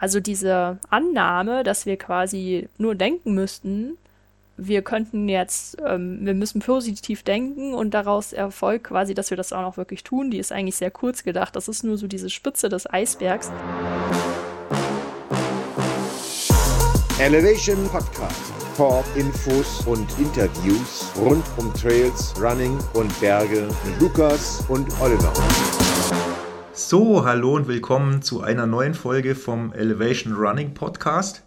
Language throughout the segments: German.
Also diese Annahme, dass wir quasi nur denken müssten, wir könnten jetzt, ähm, wir müssen positiv denken und daraus erfolgt quasi, dass wir das auch noch wirklich tun, die ist eigentlich sehr kurz gedacht. Das ist nur so diese Spitze des Eisbergs. Elevation Podcast. Talk, Infos und Interviews rund um Trails, Running und Berge mit Lukas und Oliver. So, hallo und willkommen zu einer neuen Folge vom Elevation Running Podcast.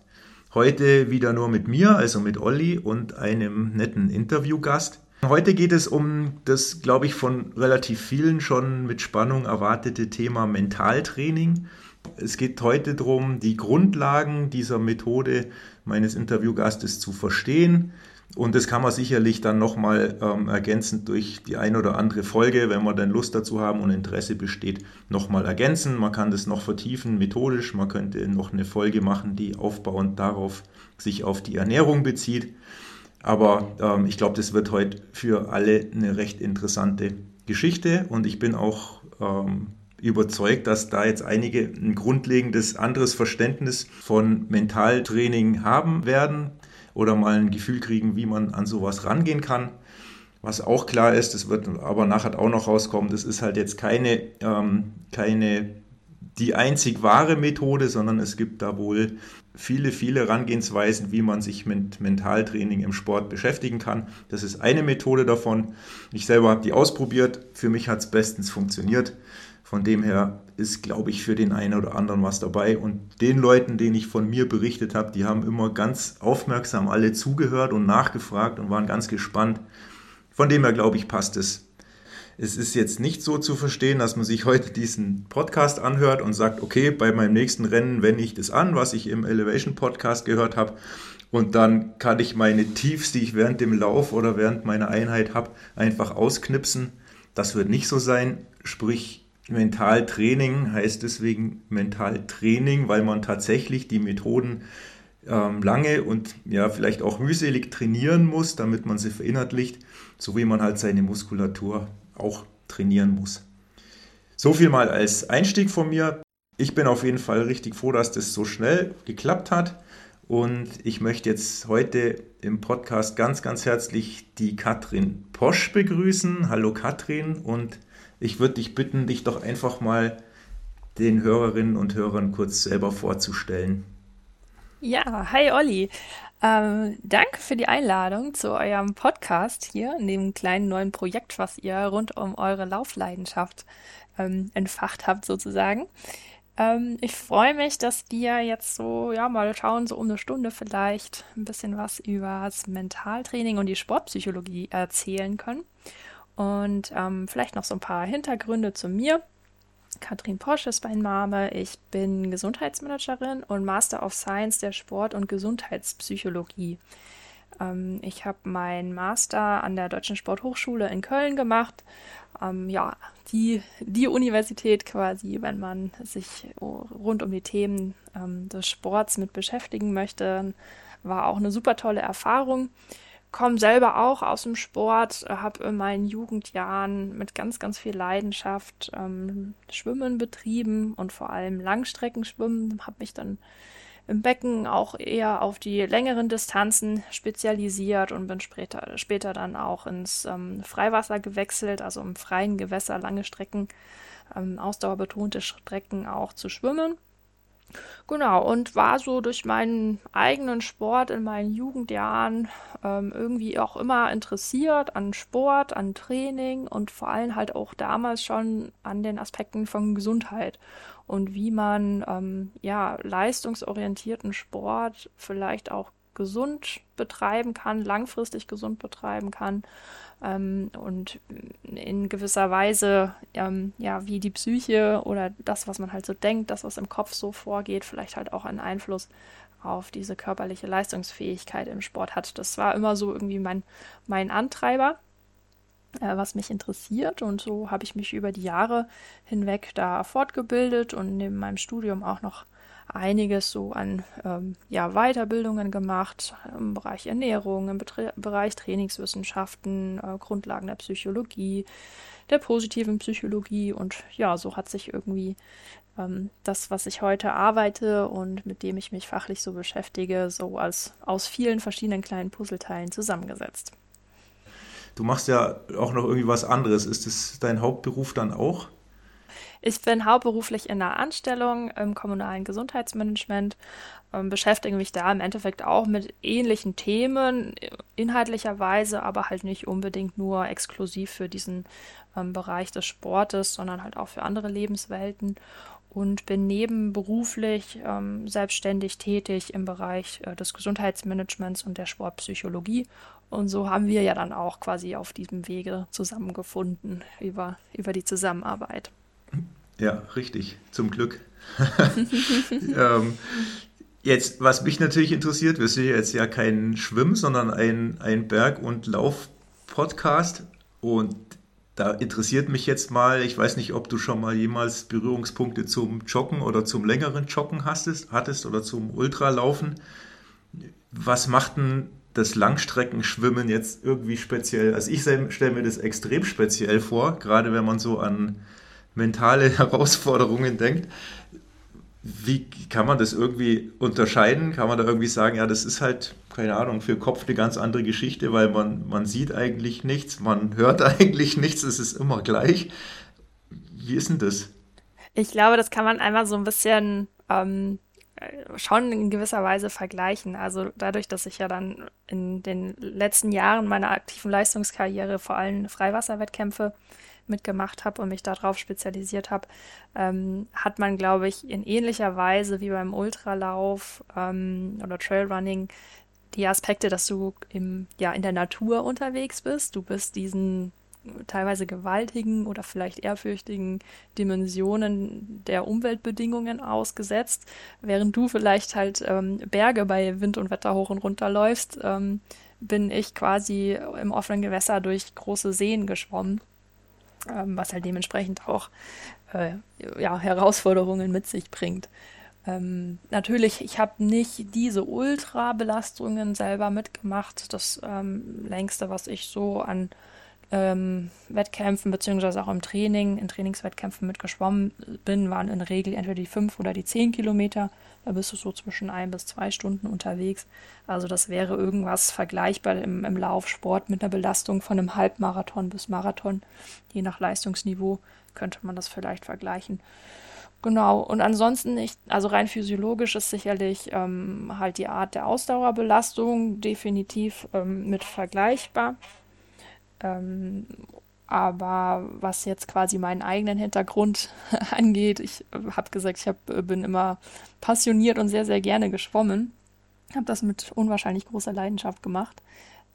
Heute wieder nur mit mir, also mit Olli und einem netten Interviewgast. Heute geht es um das, glaube ich, von relativ vielen schon mit Spannung erwartete Thema Mentaltraining. Es geht heute darum, die Grundlagen dieser Methode meines Interviewgastes zu verstehen. Und das kann man sicherlich dann nochmal ähm, ergänzend durch die ein oder andere Folge, wenn wir dann Lust dazu haben und Interesse besteht, nochmal ergänzen. Man kann das noch vertiefen methodisch. Man könnte noch eine Folge machen, die aufbauend darauf sich auf die Ernährung bezieht. Aber ähm, ich glaube, das wird heute für alle eine recht interessante Geschichte und ich bin auch ähm, überzeugt, dass da jetzt einige ein grundlegendes anderes Verständnis von Mentaltraining haben werden oder mal ein Gefühl kriegen, wie man an sowas rangehen kann. Was auch klar ist, das wird aber nachher auch noch rauskommen, das ist halt jetzt keine, ähm, keine die einzig wahre Methode, sondern es gibt da wohl viele, viele Herangehensweisen, wie man sich mit Mentaltraining im Sport beschäftigen kann. Das ist eine Methode davon. Ich selber habe die ausprobiert. Für mich hat es bestens funktioniert. Von dem her ist, glaube ich, für den einen oder anderen was dabei. Und den Leuten, denen ich von mir berichtet habe, die haben immer ganz aufmerksam alle zugehört und nachgefragt und waren ganz gespannt. Von dem her, glaube ich, passt es. Es ist jetzt nicht so zu verstehen, dass man sich heute diesen Podcast anhört und sagt, okay, bei meinem nächsten Rennen wende ich das an, was ich im Elevation Podcast gehört habe. Und dann kann ich meine Tiefs, die ich während dem Lauf oder während meiner Einheit habe, einfach ausknipsen. Das wird nicht so sein. Sprich, Mentaltraining heißt deswegen Mentaltraining, weil man tatsächlich die Methoden ähm, lange und ja vielleicht auch mühselig trainieren muss, damit man sie verinnerlicht, so wie man halt seine Muskulatur auch trainieren muss. So viel mal als Einstieg von mir. Ich bin auf jeden Fall richtig froh, dass das so schnell geklappt hat. Und ich möchte jetzt heute im Podcast ganz, ganz herzlich die Katrin Posch begrüßen. Hallo Katrin und ich würde dich bitten, dich doch einfach mal den Hörerinnen und Hörern kurz selber vorzustellen. Ja, hi Olli. Ähm, danke für die Einladung zu eurem Podcast hier, in dem kleinen neuen Projekt, was ihr rund um eure Laufleidenschaft ähm, entfacht habt sozusagen. Ähm, ich freue mich, dass wir jetzt so, ja, mal schauen, so um eine Stunde vielleicht ein bisschen was über das Mentaltraining und die Sportpsychologie erzählen können. Und ähm, vielleicht noch so ein paar Hintergründe zu mir. Katrin Porsche ist mein Name. Ich bin Gesundheitsmanagerin und Master of Science der Sport- und Gesundheitspsychologie. Ähm, ich habe meinen Master an der Deutschen Sporthochschule in Köln gemacht. Ähm, ja, die, die Universität quasi, wenn man sich rund um die Themen ähm, des Sports mit beschäftigen möchte, war auch eine super tolle Erfahrung komme selber auch aus dem Sport, habe in meinen Jugendjahren mit ganz, ganz viel Leidenschaft ähm, Schwimmen betrieben und vor allem Langstreckenschwimmen. Habe mich dann im Becken auch eher auf die längeren Distanzen spezialisiert und bin später, später dann auch ins ähm, Freiwasser gewechselt, also im freien Gewässer lange Strecken, ähm, ausdauerbetonte Strecken auch zu schwimmen. Genau, und war so durch meinen eigenen Sport in meinen Jugendjahren ähm, irgendwie auch immer interessiert an Sport, an Training und vor allem halt auch damals schon an den Aspekten von Gesundheit und wie man ähm, ja leistungsorientierten Sport vielleicht auch gesund betreiben kann, langfristig gesund betreiben kann ähm, und in gewisser Weise, ähm, ja, wie die Psyche oder das, was man halt so denkt, das, was im Kopf so vorgeht, vielleicht halt auch einen Einfluss auf diese körperliche Leistungsfähigkeit im Sport hat. Das war immer so irgendwie mein, mein Antreiber, äh, was mich interessiert. Und so habe ich mich über die Jahre hinweg da fortgebildet und neben meinem Studium auch noch einiges so an ähm, ja, Weiterbildungen gemacht im Bereich Ernährung, im Betre Bereich Trainingswissenschaften, äh, Grundlagen der Psychologie, der positiven Psychologie und ja, so hat sich irgendwie ähm, das, was ich heute arbeite und mit dem ich mich fachlich so beschäftige, so als aus vielen verschiedenen kleinen Puzzleteilen zusammengesetzt. Du machst ja auch noch irgendwie was anderes. Ist es dein Hauptberuf dann auch? Ich bin hauptberuflich in einer Anstellung im kommunalen Gesundheitsmanagement, ähm, beschäftige mich da im Endeffekt auch mit ähnlichen Themen, inhaltlicherweise, aber halt nicht unbedingt nur exklusiv für diesen ähm, Bereich des Sportes, sondern halt auch für andere Lebenswelten und bin nebenberuflich ähm, selbstständig tätig im Bereich äh, des Gesundheitsmanagements und der Sportpsychologie. Und so haben wir ja dann auch quasi auf diesem Wege zusammengefunden über, über die Zusammenarbeit. Ja, richtig, zum Glück. ähm, jetzt, was mich natürlich interessiert, wir sind jetzt ja kein Schwimm, sondern ein, ein Berg- und Lauf-Podcast. Und da interessiert mich jetzt mal, ich weiß nicht, ob du schon mal jemals Berührungspunkte zum Joggen oder zum längeren Joggen hattest, hattest oder zum Ultralaufen. Was macht denn das Langstreckenschwimmen jetzt irgendwie speziell? Also ich stelle mir das extrem speziell vor, gerade wenn man so an mentale Herausforderungen denkt. Wie kann man das irgendwie unterscheiden? Kann man da irgendwie sagen, ja, das ist halt, keine Ahnung, für Kopf eine ganz andere Geschichte, weil man, man sieht eigentlich nichts, man hört eigentlich nichts, es ist immer gleich. Wie ist denn das? Ich glaube, das kann man einmal so ein bisschen ähm, schon in gewisser Weise vergleichen. Also dadurch, dass ich ja dann in den letzten Jahren meiner aktiven Leistungskarriere vor allem Freiwasserwettkämpfe mitgemacht habe und mich darauf spezialisiert habe, ähm, hat man, glaube ich, in ähnlicher Weise wie beim Ultralauf ähm, oder Trailrunning die Aspekte, dass du im, ja, in der Natur unterwegs bist. Du bist diesen teilweise gewaltigen oder vielleicht ehrfürchtigen Dimensionen der Umweltbedingungen ausgesetzt, während du vielleicht halt ähm, Berge bei Wind und Wetter hoch und runter läufst, ähm, bin ich quasi im offenen Gewässer durch große Seen geschwommen ähm, was halt dementsprechend auch äh, ja, Herausforderungen mit sich bringt. Ähm, natürlich, ich habe nicht diese Ultra-Belastungen selber mitgemacht. Das ähm, längste, was ich so an ähm, Wettkämpfen beziehungsweise auch im Training, in Trainingswettkämpfen mitgeschwommen bin, waren in der Regel entweder die fünf oder die zehn Kilometer. Da bist du so zwischen ein bis zwei Stunden unterwegs. Also das wäre irgendwas vergleichbar im, im Laufsport mit einer Belastung von einem Halbmarathon bis Marathon. Je nach Leistungsniveau könnte man das vielleicht vergleichen. Genau, und ansonsten, ich, also rein physiologisch ist sicherlich ähm, halt die Art der Ausdauerbelastung definitiv ähm, mit vergleichbar. Ähm, aber was jetzt quasi meinen eigenen Hintergrund angeht, ich habe gesagt, ich hab, bin immer passioniert und sehr, sehr gerne geschwommen. Habe das mit unwahrscheinlich großer Leidenschaft gemacht.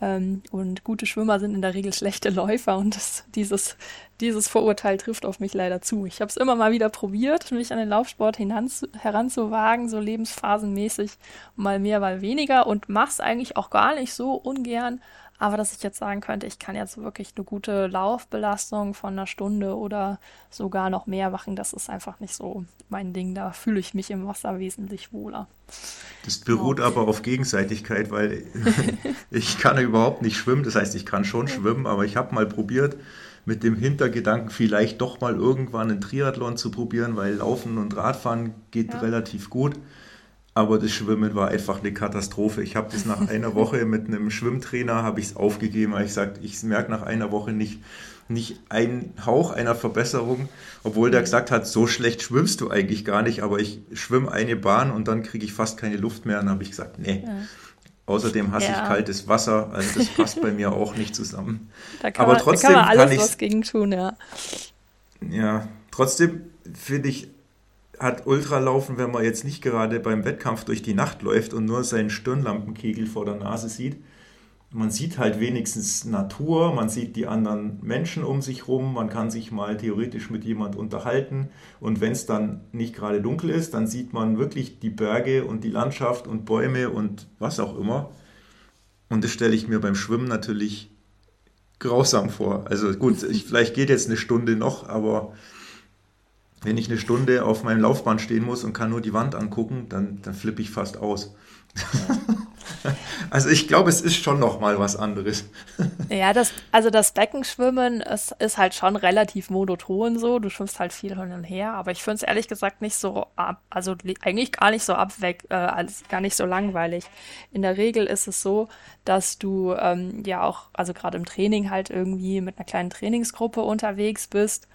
Ähm, und gute Schwimmer sind in der Regel schlechte Läufer und das, dieses, dieses Vorurteil trifft auf mich leider zu. Ich habe es immer mal wieder probiert, mich an den Laufsport heranzuwagen, so lebensphasenmäßig, mal mehr, mal weniger und mache es eigentlich auch gar nicht so ungern, aber dass ich jetzt sagen könnte, ich kann jetzt wirklich eine gute Laufbelastung von einer Stunde oder sogar noch mehr machen, das ist einfach nicht so mein Ding. Da fühle ich mich im Wasser wesentlich wohler. Das beruht aber auf Gegenseitigkeit, weil ich kann überhaupt nicht schwimmen. Das heißt, ich kann schon schwimmen, aber ich habe mal probiert, mit dem Hintergedanken vielleicht doch mal irgendwann einen Triathlon zu probieren, weil Laufen und Radfahren geht ja. relativ gut aber das Schwimmen war einfach eine Katastrophe. Ich habe das nach einer Woche mit einem Schwimmtrainer habe ich es aufgegeben, weil ich sagte, ich merke nach einer Woche nicht nicht ein Hauch einer Verbesserung, obwohl der gesagt hat, so schlecht schwimmst du eigentlich gar nicht, aber ich schwimme eine Bahn und dann kriege ich fast keine Luft mehr. Und dann habe ich gesagt, nee. Ja. Außerdem hasse ja. ich kaltes Wasser, also das passt bei mir auch nicht zusammen. aber man, trotzdem kann, man alles kann ich was gegen tun, ja. Ja, trotzdem finde ich hat Ultralaufen, wenn man jetzt nicht gerade beim Wettkampf durch die Nacht läuft und nur seinen Stirnlampenkegel vor der Nase sieht, man sieht halt wenigstens Natur, man sieht die anderen Menschen um sich rum, man kann sich mal theoretisch mit jemand unterhalten und wenn es dann nicht gerade dunkel ist, dann sieht man wirklich die Berge und die Landschaft und Bäume und was auch immer. Und das stelle ich mir beim Schwimmen natürlich grausam vor. Also gut, ich, vielleicht geht jetzt eine Stunde noch, aber wenn ich eine Stunde auf meinem Laufband stehen muss und kann nur die Wand angucken, dann, dann flippe ich fast aus. also ich glaube, es ist schon noch mal was anderes. Ja, das, also das Beckenschwimmen ist, ist halt schon relativ monoton so. Du schwimmst halt viel hin und her, aber ich finde es ehrlich gesagt nicht so ab, also eigentlich gar nicht so abweg, äh, als gar nicht so langweilig. In der Regel ist es so, dass du ähm, ja auch, also gerade im Training halt irgendwie mit einer kleinen Trainingsgruppe unterwegs bist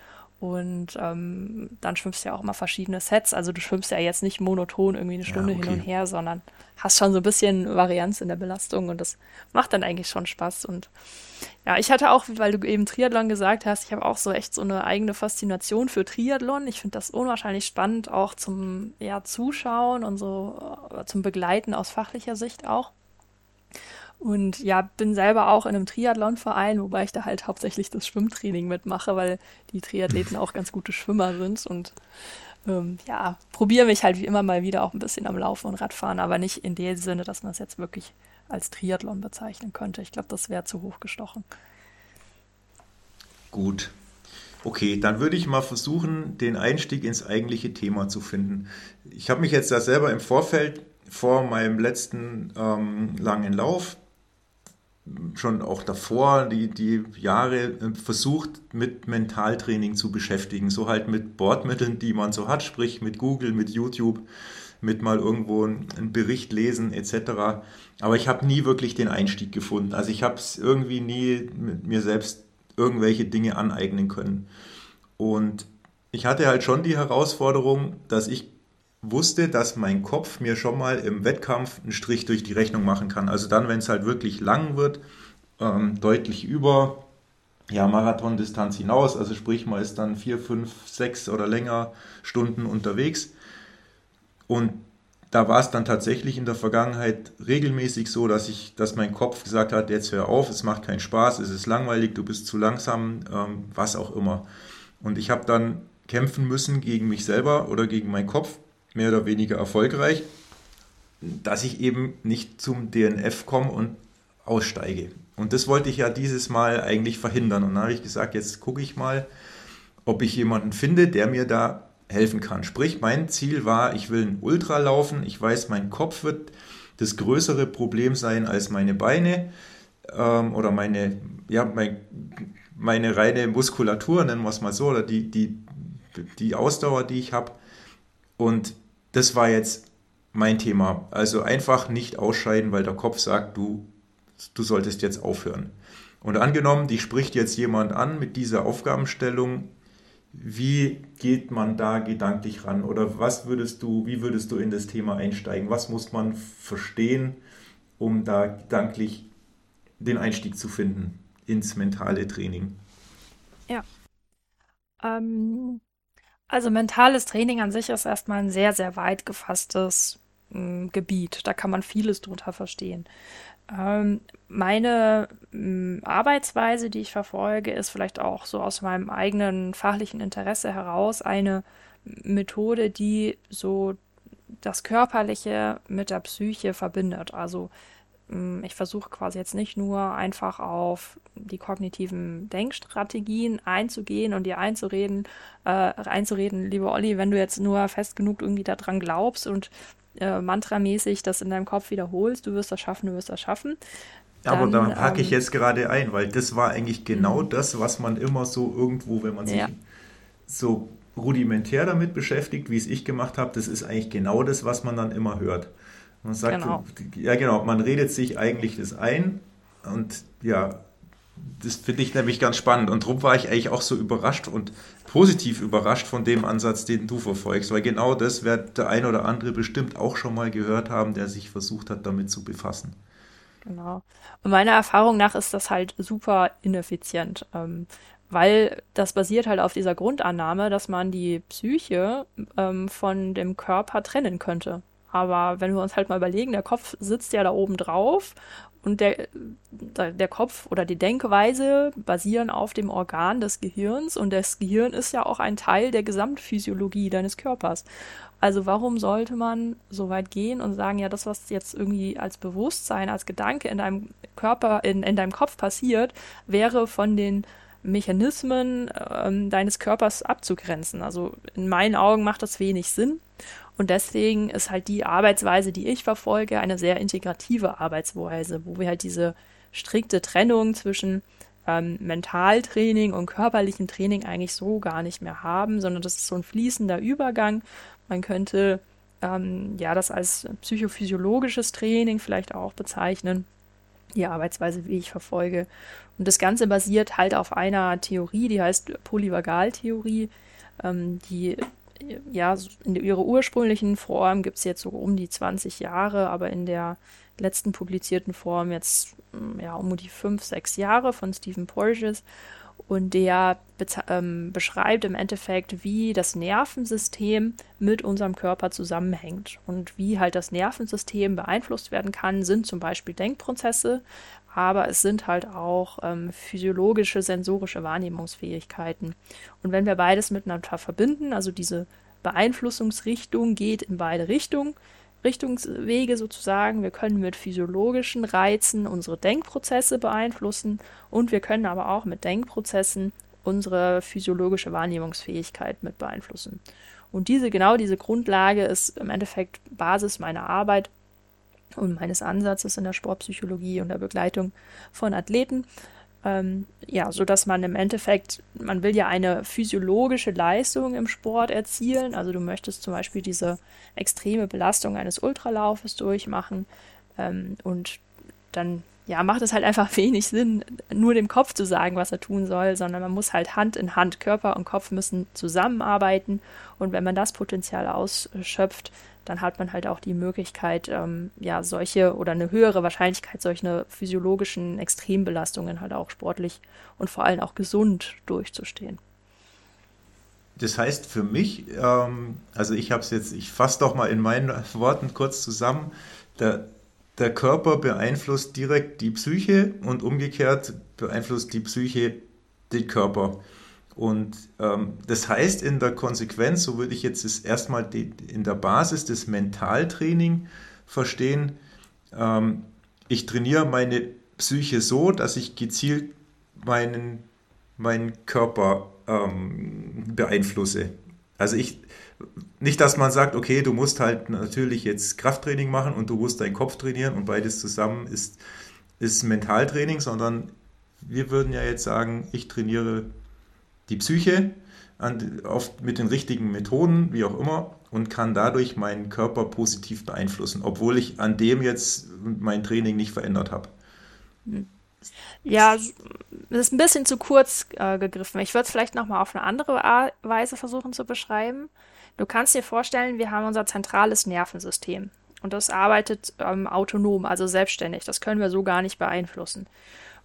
und ähm, dann schwimmst du ja auch immer verschiedene Sets. Also du schwimmst ja jetzt nicht monoton irgendwie eine Stunde ja, okay. hin und her, sondern hast schon so ein bisschen Varianz in der Belastung und das macht dann eigentlich schon Spaß. Und ja, ich hatte auch, weil du eben Triathlon gesagt hast, ich habe auch so echt so eine eigene Faszination für Triathlon. Ich finde das unwahrscheinlich spannend, auch zum ja, Zuschauen und so äh, zum Begleiten aus fachlicher Sicht auch. Und ja, bin selber auch in einem Triathlon-Verein, wobei ich da halt hauptsächlich das Schwimmtraining mitmache, weil die Triathleten auch ganz gute Schwimmer sind. Und ähm, ja, probiere mich halt wie immer mal wieder auch ein bisschen am Laufen und Radfahren, aber nicht in dem Sinne, dass man es jetzt wirklich als Triathlon bezeichnen könnte. Ich glaube, das wäre zu hoch gestochen. Gut. Okay, dann würde ich mal versuchen, den Einstieg ins eigentliche Thema zu finden. Ich habe mich jetzt da selber im Vorfeld vor meinem letzten ähm, langen Lauf schon auch davor die, die Jahre äh, versucht, mit Mentaltraining zu beschäftigen. So halt mit Bordmitteln, die man so hat, sprich mit Google, mit YouTube, mit mal irgendwo einen Bericht lesen etc. Aber ich habe nie wirklich den Einstieg gefunden. Also ich habe es irgendwie nie mit mir selbst irgendwelche Dinge aneignen können. Und ich hatte halt schon die Herausforderung, dass ich wusste, dass mein Kopf mir schon mal im Wettkampf einen Strich durch die Rechnung machen kann. Also dann, wenn es halt wirklich lang wird, ähm, deutlich über ja, Marathondistanz hinaus, also sprich, man ist dann vier, fünf, sechs oder länger Stunden unterwegs. Und da war es dann tatsächlich in der Vergangenheit regelmäßig so, dass ich, dass mein Kopf gesagt hat, jetzt hör auf, es macht keinen Spaß, es ist langweilig, du bist zu langsam, ähm, was auch immer. Und ich habe dann kämpfen müssen gegen mich selber oder gegen meinen Kopf mehr oder weniger erfolgreich, dass ich eben nicht zum DNF komme und aussteige. Und das wollte ich ja dieses Mal eigentlich verhindern. Und dann habe ich gesagt, jetzt gucke ich mal, ob ich jemanden finde, der mir da helfen kann. Sprich, mein Ziel war, ich will ein Ultra laufen. Ich weiß, mein Kopf wird das größere Problem sein als meine Beine ähm, oder meine, ja, mein, meine reine Muskulatur, nennen wir es mal so, oder die, die, die Ausdauer, die ich habe. Und das war jetzt mein Thema. Also einfach nicht ausscheiden, weil der Kopf sagt, du, du solltest jetzt aufhören. Und angenommen, die spricht jetzt jemand an mit dieser Aufgabenstellung, wie geht man da gedanklich ran? Oder was würdest du, wie würdest du in das Thema einsteigen? Was muss man verstehen, um da gedanklich den Einstieg zu finden ins mentale Training? Ja. Ähm, also mentales Training an sich ist erstmal ein sehr, sehr weit gefasstes äh, Gebiet. Da kann man vieles drunter verstehen. Ähm, meine äh, Arbeitsweise, die ich verfolge, ist vielleicht auch so aus meinem eigenen fachlichen Interesse heraus eine Methode, die so das Körperliche mit der Psyche verbindet. Also hm, ich versuche quasi jetzt nicht nur einfach auf die kognitiven Denkstrategien einzugehen und dir einzureden, äh, einzureden, liebe Olli, wenn du jetzt nur fest genug irgendwie daran glaubst und äh, mantramäßig das in deinem Kopf wiederholst, du wirst das schaffen, du wirst das schaffen. Dann, Aber da hake ich ähm, jetzt gerade ein, weil das war eigentlich genau mhm. das, was man immer so irgendwo, wenn man sich ja. so rudimentär damit beschäftigt, wie es ich gemacht habe, das ist eigentlich genau das, was man dann immer hört. Man sagt, genau. ja genau, man redet sich eigentlich das ein und ja, das finde ich nämlich ganz spannend und darum war ich eigentlich auch so überrascht und positiv überrascht von dem Ansatz, den du verfolgst, weil genau das wird der ein oder andere bestimmt auch schon mal gehört haben, der sich versucht hat, damit zu befassen. Genau. Und meiner Erfahrung nach ist das halt super ineffizient, ähm, weil das basiert halt auf dieser Grundannahme, dass man die Psyche ähm, von dem Körper trennen könnte. Aber wenn wir uns halt mal überlegen, der Kopf sitzt ja da oben drauf und der, der Kopf oder die Denkweise basieren auf dem Organ des Gehirns und das Gehirn ist ja auch ein Teil der Gesamtphysiologie deines Körpers. Also warum sollte man so weit gehen und sagen, ja, das, was jetzt irgendwie als Bewusstsein, als Gedanke in deinem Körper, in, in deinem Kopf passiert, wäre von den Mechanismen ähm, deines Körpers abzugrenzen. Also in meinen Augen macht das wenig Sinn. Und deswegen ist halt die Arbeitsweise, die ich verfolge, eine sehr integrative Arbeitsweise, wo wir halt diese strikte Trennung zwischen ähm, Mentaltraining und körperlichem Training eigentlich so gar nicht mehr haben, sondern das ist so ein fließender Übergang. Man könnte ähm, ja das als psychophysiologisches Training vielleicht auch bezeichnen die Arbeitsweise, wie ich verfolge. Und das Ganze basiert halt auf einer Theorie, die heißt Polyvagaltheorie, ähm, die ja in ihrer ursprünglichen Form gibt es jetzt so um die 20 Jahre, aber in der letzten publizierten Form jetzt ja um die 5, 6 Jahre von Stephen Porges. Und der ähm, beschreibt im Endeffekt, wie das Nervensystem mit unserem Körper zusammenhängt. Und wie halt das Nervensystem beeinflusst werden kann, sind zum Beispiel Denkprozesse, aber es sind halt auch ähm, physiologische, sensorische Wahrnehmungsfähigkeiten. Und wenn wir beides miteinander verbinden, also diese Beeinflussungsrichtung geht in beide Richtungen, Richtungswege sozusagen. Wir können mit physiologischen Reizen unsere Denkprozesse beeinflussen und wir können aber auch mit Denkprozessen unsere physiologische Wahrnehmungsfähigkeit mit beeinflussen. Und diese, genau diese Grundlage ist im Endeffekt Basis meiner Arbeit und meines Ansatzes in der Sportpsychologie und der Begleitung von Athleten. Ähm, ja, so dass man im Endeffekt, man will ja eine physiologische Leistung im Sport erzielen. Also du möchtest zum Beispiel diese extreme Belastung eines Ultralaufes durchmachen ähm, und dann ja, macht es halt einfach wenig Sinn, nur dem Kopf zu sagen, was er tun soll, sondern man muss halt Hand in Hand, Körper und Kopf müssen zusammenarbeiten und wenn man das Potenzial ausschöpft, dann hat man halt auch die Möglichkeit, ähm, ja, solche oder eine höhere Wahrscheinlichkeit, solche physiologischen Extrembelastungen halt auch sportlich und vor allem auch gesund durchzustehen. Das heißt für mich, ähm, also ich habe es jetzt, ich fasse doch mal in meinen Worten kurz zusammen, der, der Körper beeinflusst direkt die Psyche und umgekehrt beeinflusst die Psyche den Körper. Und ähm, das heißt in der Konsequenz, so würde ich jetzt es erstmal in der Basis des Mentaltraining verstehen, ähm, ich trainiere meine Psyche so, dass ich gezielt meinen, meinen Körper ähm, beeinflusse. Also ich, nicht, dass man sagt, okay, du musst halt natürlich jetzt Krafttraining machen und du musst deinen Kopf trainieren und beides zusammen ist, ist Mentaltraining, sondern wir würden ja jetzt sagen, ich trainiere die Psyche an, oft mit den richtigen Methoden, wie auch immer, und kann dadurch meinen Körper positiv beeinflussen, obwohl ich an dem jetzt mein Training nicht verändert habe. Ja, das ist ein bisschen zu kurz äh, gegriffen. Ich würde es vielleicht nochmal auf eine andere Weise versuchen zu beschreiben. Du kannst dir vorstellen, wir haben unser zentrales Nervensystem und das arbeitet ähm, autonom, also selbstständig. Das können wir so gar nicht beeinflussen.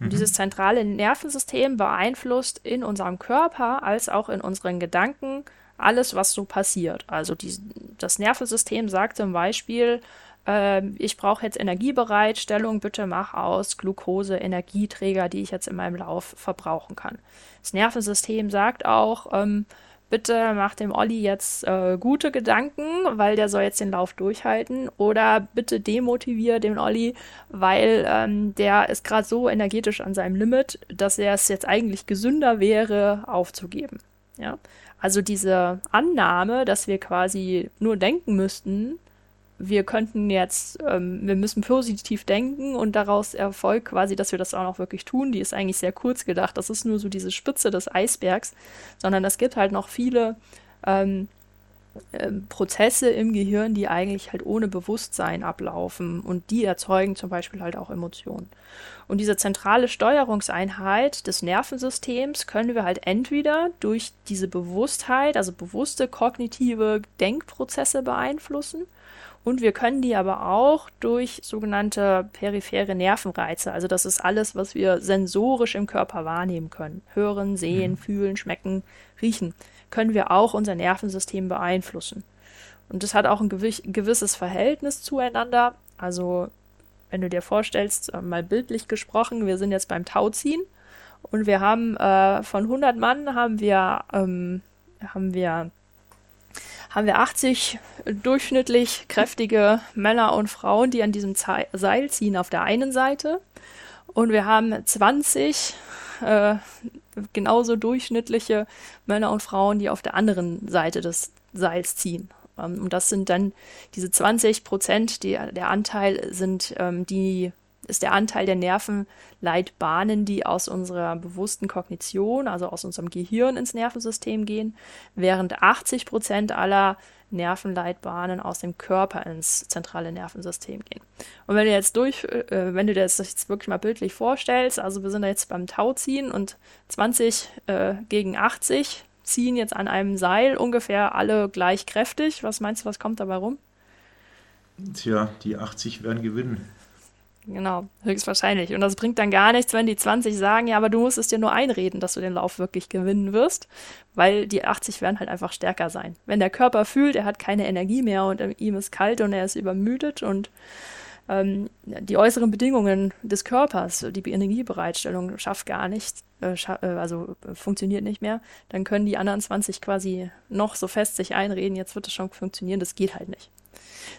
Und mhm. dieses zentrale Nervensystem beeinflusst in unserem Körper als auch in unseren Gedanken alles, was so passiert. Also die, das Nervensystem sagt zum Beispiel, äh, ich brauche jetzt Energiebereitstellung, bitte mach aus Glucose Energieträger, die ich jetzt in meinem Lauf verbrauchen kann. Das Nervensystem sagt auch, ähm, bitte mach dem Olli jetzt äh, gute Gedanken, weil der soll jetzt den Lauf durchhalten. Oder bitte demotiviere den Olli, weil ähm, der ist gerade so energetisch an seinem Limit, dass er es jetzt eigentlich gesünder wäre, aufzugeben. Ja. Also diese Annahme, dass wir quasi nur denken müssten, wir könnten jetzt, ähm, wir müssen positiv denken und daraus erfolgt quasi, dass wir das auch noch wirklich tun. Die ist eigentlich sehr kurz gedacht. Das ist nur so diese Spitze des Eisbergs, sondern es gibt halt noch viele ähm, äh, Prozesse im Gehirn, die eigentlich halt ohne Bewusstsein ablaufen und die erzeugen zum Beispiel halt auch Emotionen. Und diese zentrale Steuerungseinheit des Nervensystems können wir halt entweder durch diese Bewusstheit, also bewusste kognitive Denkprozesse beeinflussen und wir können die aber auch durch sogenannte periphere Nervenreize, also das ist alles, was wir sensorisch im Körper wahrnehmen können, hören, sehen, mhm. fühlen, schmecken, riechen, können wir auch unser Nervensystem beeinflussen. Und das hat auch ein gewisses Verhältnis zueinander. Also, wenn du dir vorstellst, äh, mal bildlich gesprochen, wir sind jetzt beim Tauziehen und wir haben äh, von 100 Mann haben wir, ähm, haben wir haben wir 80 durchschnittlich kräftige Männer und Frauen, die an diesem Seil ziehen auf der einen Seite. Und wir haben 20 äh, genauso durchschnittliche Männer und Frauen, die auf der anderen Seite des Seils ziehen. Ähm, und das sind dann diese 20 Prozent, die, der Anteil sind ähm, die ist der Anteil der Nervenleitbahnen, die aus unserer bewussten Kognition, also aus unserem Gehirn ins Nervensystem gehen, während 80 Prozent aller Nervenleitbahnen aus dem Körper ins zentrale Nervensystem gehen. Und wenn du jetzt durch, äh, wenn du dir das jetzt wirklich mal bildlich vorstellst, also wir sind da jetzt beim Tauziehen und 20 äh, gegen 80 ziehen jetzt an einem Seil ungefähr alle gleich kräftig. Was meinst du, was kommt dabei rum? Tja, die 80 werden gewinnen. Genau, höchstwahrscheinlich. Und das bringt dann gar nichts, wenn die 20 sagen, ja, aber du musst es dir nur einreden, dass du den Lauf wirklich gewinnen wirst, weil die 80 werden halt einfach stärker sein. Wenn der Körper fühlt, er hat keine Energie mehr und ihm ist kalt und er ist übermüdet und ähm, die äußeren Bedingungen des Körpers, die Energiebereitstellung schafft gar nicht, äh, scha äh, also äh, funktioniert nicht mehr, dann können die anderen 20 quasi noch so fest sich einreden, jetzt wird es schon funktionieren, das geht halt nicht.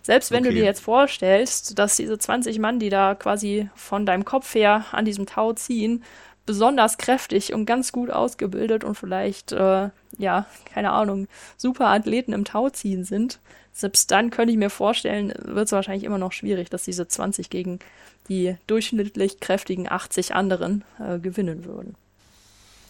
Selbst wenn okay. du dir jetzt vorstellst, dass diese 20 Mann, die da quasi von deinem Kopf her an diesem Tau ziehen, besonders kräftig und ganz gut ausgebildet und vielleicht, äh, ja, keine Ahnung, super Athleten im Tauziehen sind, selbst dann könnte ich mir vorstellen, wird es wahrscheinlich immer noch schwierig, dass diese 20 gegen die durchschnittlich kräftigen 80 anderen äh, gewinnen würden.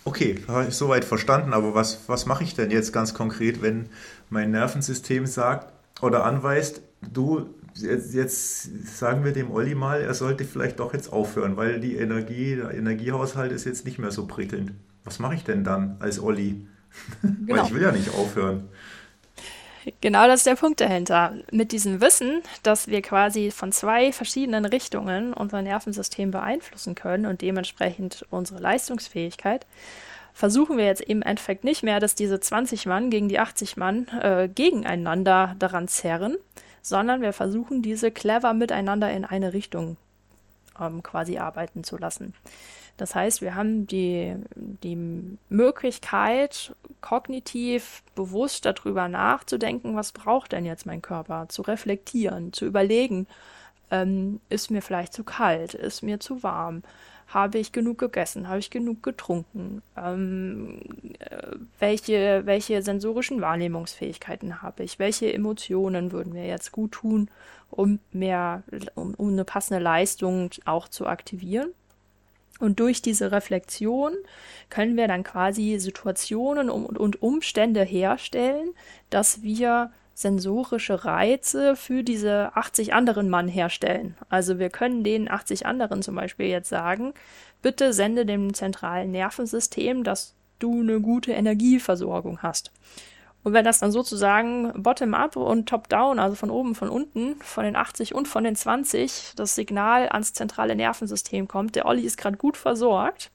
Okay, habe ich soweit verstanden, aber was, was mache ich denn jetzt ganz konkret, wenn mein Nervensystem sagt oder anweist, du, jetzt, sagen wir dem Olli mal, er sollte vielleicht doch jetzt aufhören, weil die Energie, der Energiehaushalt ist jetzt nicht mehr so prickelnd. Was mache ich denn dann als Olli? Genau. weil ich will ja nicht aufhören. Genau das ist der Punkt dahinter. Mit diesem Wissen, dass wir quasi von zwei verschiedenen Richtungen unser Nervensystem beeinflussen können und dementsprechend unsere Leistungsfähigkeit, versuchen wir jetzt im Endeffekt nicht mehr, dass diese 20 Mann gegen die 80 Mann äh, gegeneinander daran zerren, sondern wir versuchen diese clever miteinander in eine Richtung ähm, quasi arbeiten zu lassen. Das heißt, wir haben die, die Möglichkeit, kognitiv bewusst darüber nachzudenken, was braucht denn jetzt mein Körper, zu reflektieren, zu überlegen, ähm, ist mir vielleicht zu kalt, ist mir zu warm, habe ich genug gegessen? Habe ich genug getrunken? Ähm, äh, welche, welche sensorischen Wahrnehmungsfähigkeiten habe ich? Welche Emotionen würden mir jetzt gut tun, um mehr, um, um eine passende Leistung auch zu aktivieren? Und durch diese Reflexion können wir dann quasi Situationen und Umstände herstellen, dass wir sensorische Reize für diese 80 anderen Mann herstellen. Also wir können den 80 anderen zum Beispiel jetzt sagen, bitte sende dem zentralen Nervensystem, dass du eine gute Energieversorgung hast. Und wenn das dann sozusagen bottom-up und top-down, also von oben, von unten, von den 80 und von den 20, das Signal ans zentrale Nervensystem kommt, der Olli ist gerade gut versorgt,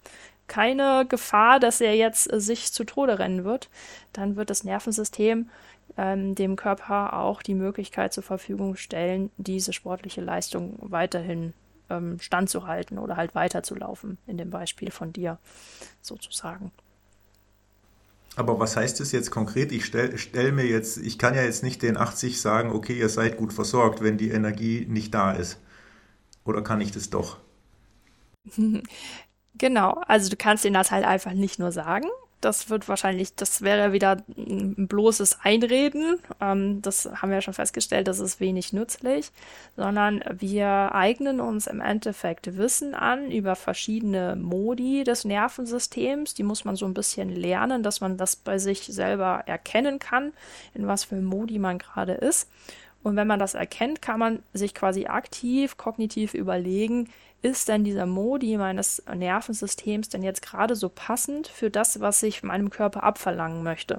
keine Gefahr, dass er jetzt sich zu Tode rennen wird, dann wird das Nervensystem ähm, dem Körper auch die Möglichkeit zur Verfügung stellen, diese sportliche Leistung weiterhin ähm, standzuhalten oder halt weiterzulaufen, in dem Beispiel von dir sozusagen. Aber was heißt das jetzt konkret? Ich stelle stell mir jetzt, ich kann ja jetzt nicht den 80 sagen, okay, ihr seid gut versorgt, wenn die Energie nicht da ist. Oder kann ich das doch? Genau, also du kannst ihnen das halt einfach nicht nur sagen, das wird wahrscheinlich, das wäre wieder ein bloßes Einreden. Ähm, das haben wir schon festgestellt, das ist wenig nützlich, sondern wir eignen uns im Endeffekt Wissen an über verschiedene Modi des Nervensystems. Die muss man so ein bisschen lernen, dass man das bei sich selber erkennen kann, in was für Modi man gerade ist. Und wenn man das erkennt, kann man sich quasi aktiv, kognitiv überlegen, ist denn dieser Modi meines Nervensystems denn jetzt gerade so passend für das, was ich meinem Körper abverlangen möchte?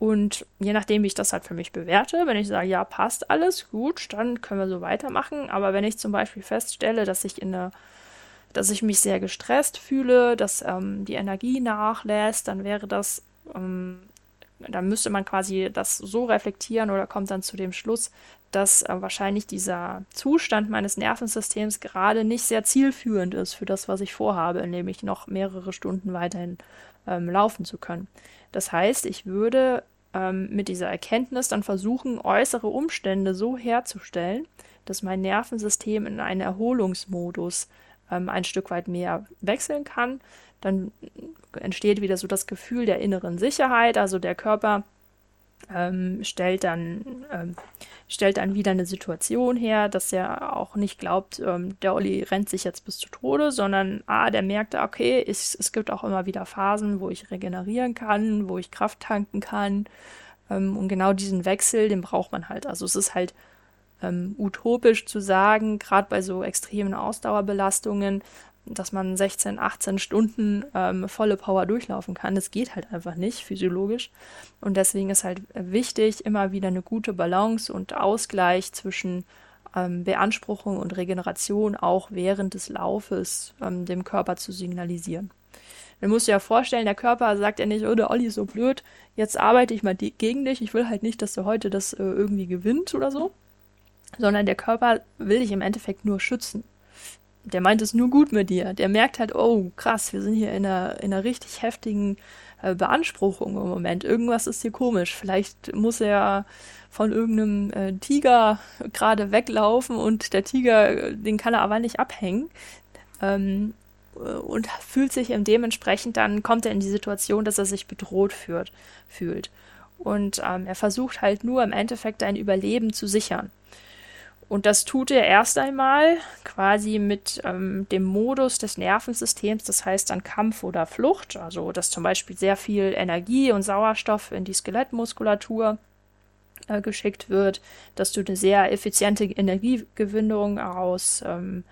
Und je nachdem, wie ich das halt für mich bewerte, wenn ich sage, ja, passt alles gut, dann können wir so weitermachen. Aber wenn ich zum Beispiel feststelle, dass ich in eine, dass ich mich sehr gestresst fühle, dass ähm, die Energie nachlässt, dann wäre das ähm, dann müsste man quasi das so reflektieren oder kommt dann zu dem Schluss, dass äh, wahrscheinlich dieser Zustand meines Nervensystems gerade nicht sehr zielführend ist für das, was ich vorhabe, nämlich noch mehrere Stunden weiterhin ähm, laufen zu können. Das heißt, ich würde ähm, mit dieser Erkenntnis dann versuchen, äußere Umstände so herzustellen, dass mein Nervensystem in einen Erholungsmodus ähm, ein Stück weit mehr wechseln kann. Dann entsteht wieder so das Gefühl der inneren Sicherheit, also der Körper ähm, stellt, dann, ähm, stellt dann wieder eine Situation her, dass er auch nicht glaubt, ähm, der Olli rennt sich jetzt bis zu Tode, sondern ah, der merkt, okay, ich, es gibt auch immer wieder Phasen, wo ich regenerieren kann, wo ich Kraft tanken kann. Ähm, und genau diesen Wechsel, den braucht man halt. Also es ist halt ähm, utopisch zu sagen, gerade bei so extremen Ausdauerbelastungen, dass man 16, 18 Stunden ähm, volle Power durchlaufen kann. Das geht halt einfach nicht physiologisch. Und deswegen ist halt wichtig, immer wieder eine gute Balance und Ausgleich zwischen ähm, Beanspruchung und Regeneration auch während des Laufes ähm, dem Körper zu signalisieren. Man muss sich ja vorstellen, der Körper sagt ja nicht, oh, der Olli ist so blöd, jetzt arbeite ich mal gegen dich, ich will halt nicht, dass du heute das äh, irgendwie gewinnt oder so, sondern der Körper will dich im Endeffekt nur schützen der meint es nur gut mit dir. Der merkt halt, oh krass, wir sind hier in einer, in einer richtig heftigen äh, Beanspruchung im Moment. Irgendwas ist hier komisch. Vielleicht muss er von irgendeinem äh, Tiger gerade weglaufen und der Tiger, den kann er aber nicht abhängen. Ähm, und fühlt sich dementsprechend, dann kommt er in die Situation, dass er sich bedroht führt, fühlt. Und ähm, er versucht halt nur im Endeffekt ein Überleben zu sichern. Und das tut er erst einmal quasi mit ähm, dem Modus des Nervensystems, das heißt dann Kampf oder Flucht, also dass zum Beispiel sehr viel Energie und Sauerstoff in die Skelettmuskulatur äh, geschickt wird, dass du eine sehr effiziente Energiegewinnung aus ähm,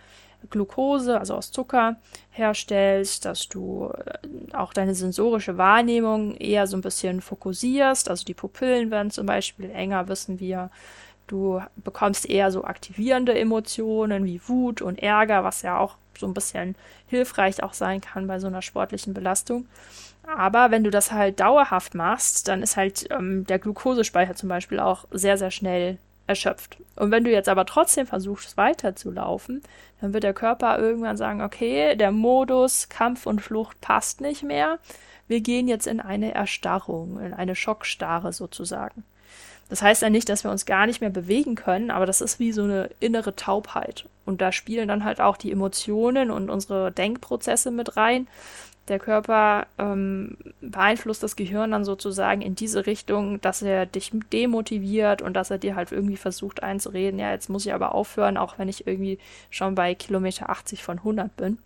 Glucose, also aus Zucker herstellst, dass du äh, auch deine sensorische Wahrnehmung eher so ein bisschen fokussierst, also die Pupillen werden zum Beispiel enger, wissen wir, Du bekommst eher so aktivierende Emotionen wie Wut und Ärger, was ja auch so ein bisschen hilfreich auch sein kann bei so einer sportlichen Belastung. Aber wenn du das halt dauerhaft machst, dann ist halt ähm, der Glukosespeicher zum Beispiel auch sehr, sehr schnell erschöpft. Und wenn du jetzt aber trotzdem versuchst, weiterzulaufen, dann wird der Körper irgendwann sagen, okay, der Modus Kampf und Flucht passt nicht mehr. Wir gehen jetzt in eine Erstarrung, in eine Schockstarre sozusagen. Das heißt ja nicht, dass wir uns gar nicht mehr bewegen können, aber das ist wie so eine innere Taubheit. Und da spielen dann halt auch die Emotionen und unsere Denkprozesse mit rein. Der Körper ähm, beeinflusst das Gehirn dann sozusagen in diese Richtung, dass er dich demotiviert und dass er dir halt irgendwie versucht einzureden, ja, jetzt muss ich aber aufhören, auch wenn ich irgendwie schon bei Kilometer 80 von 100 bin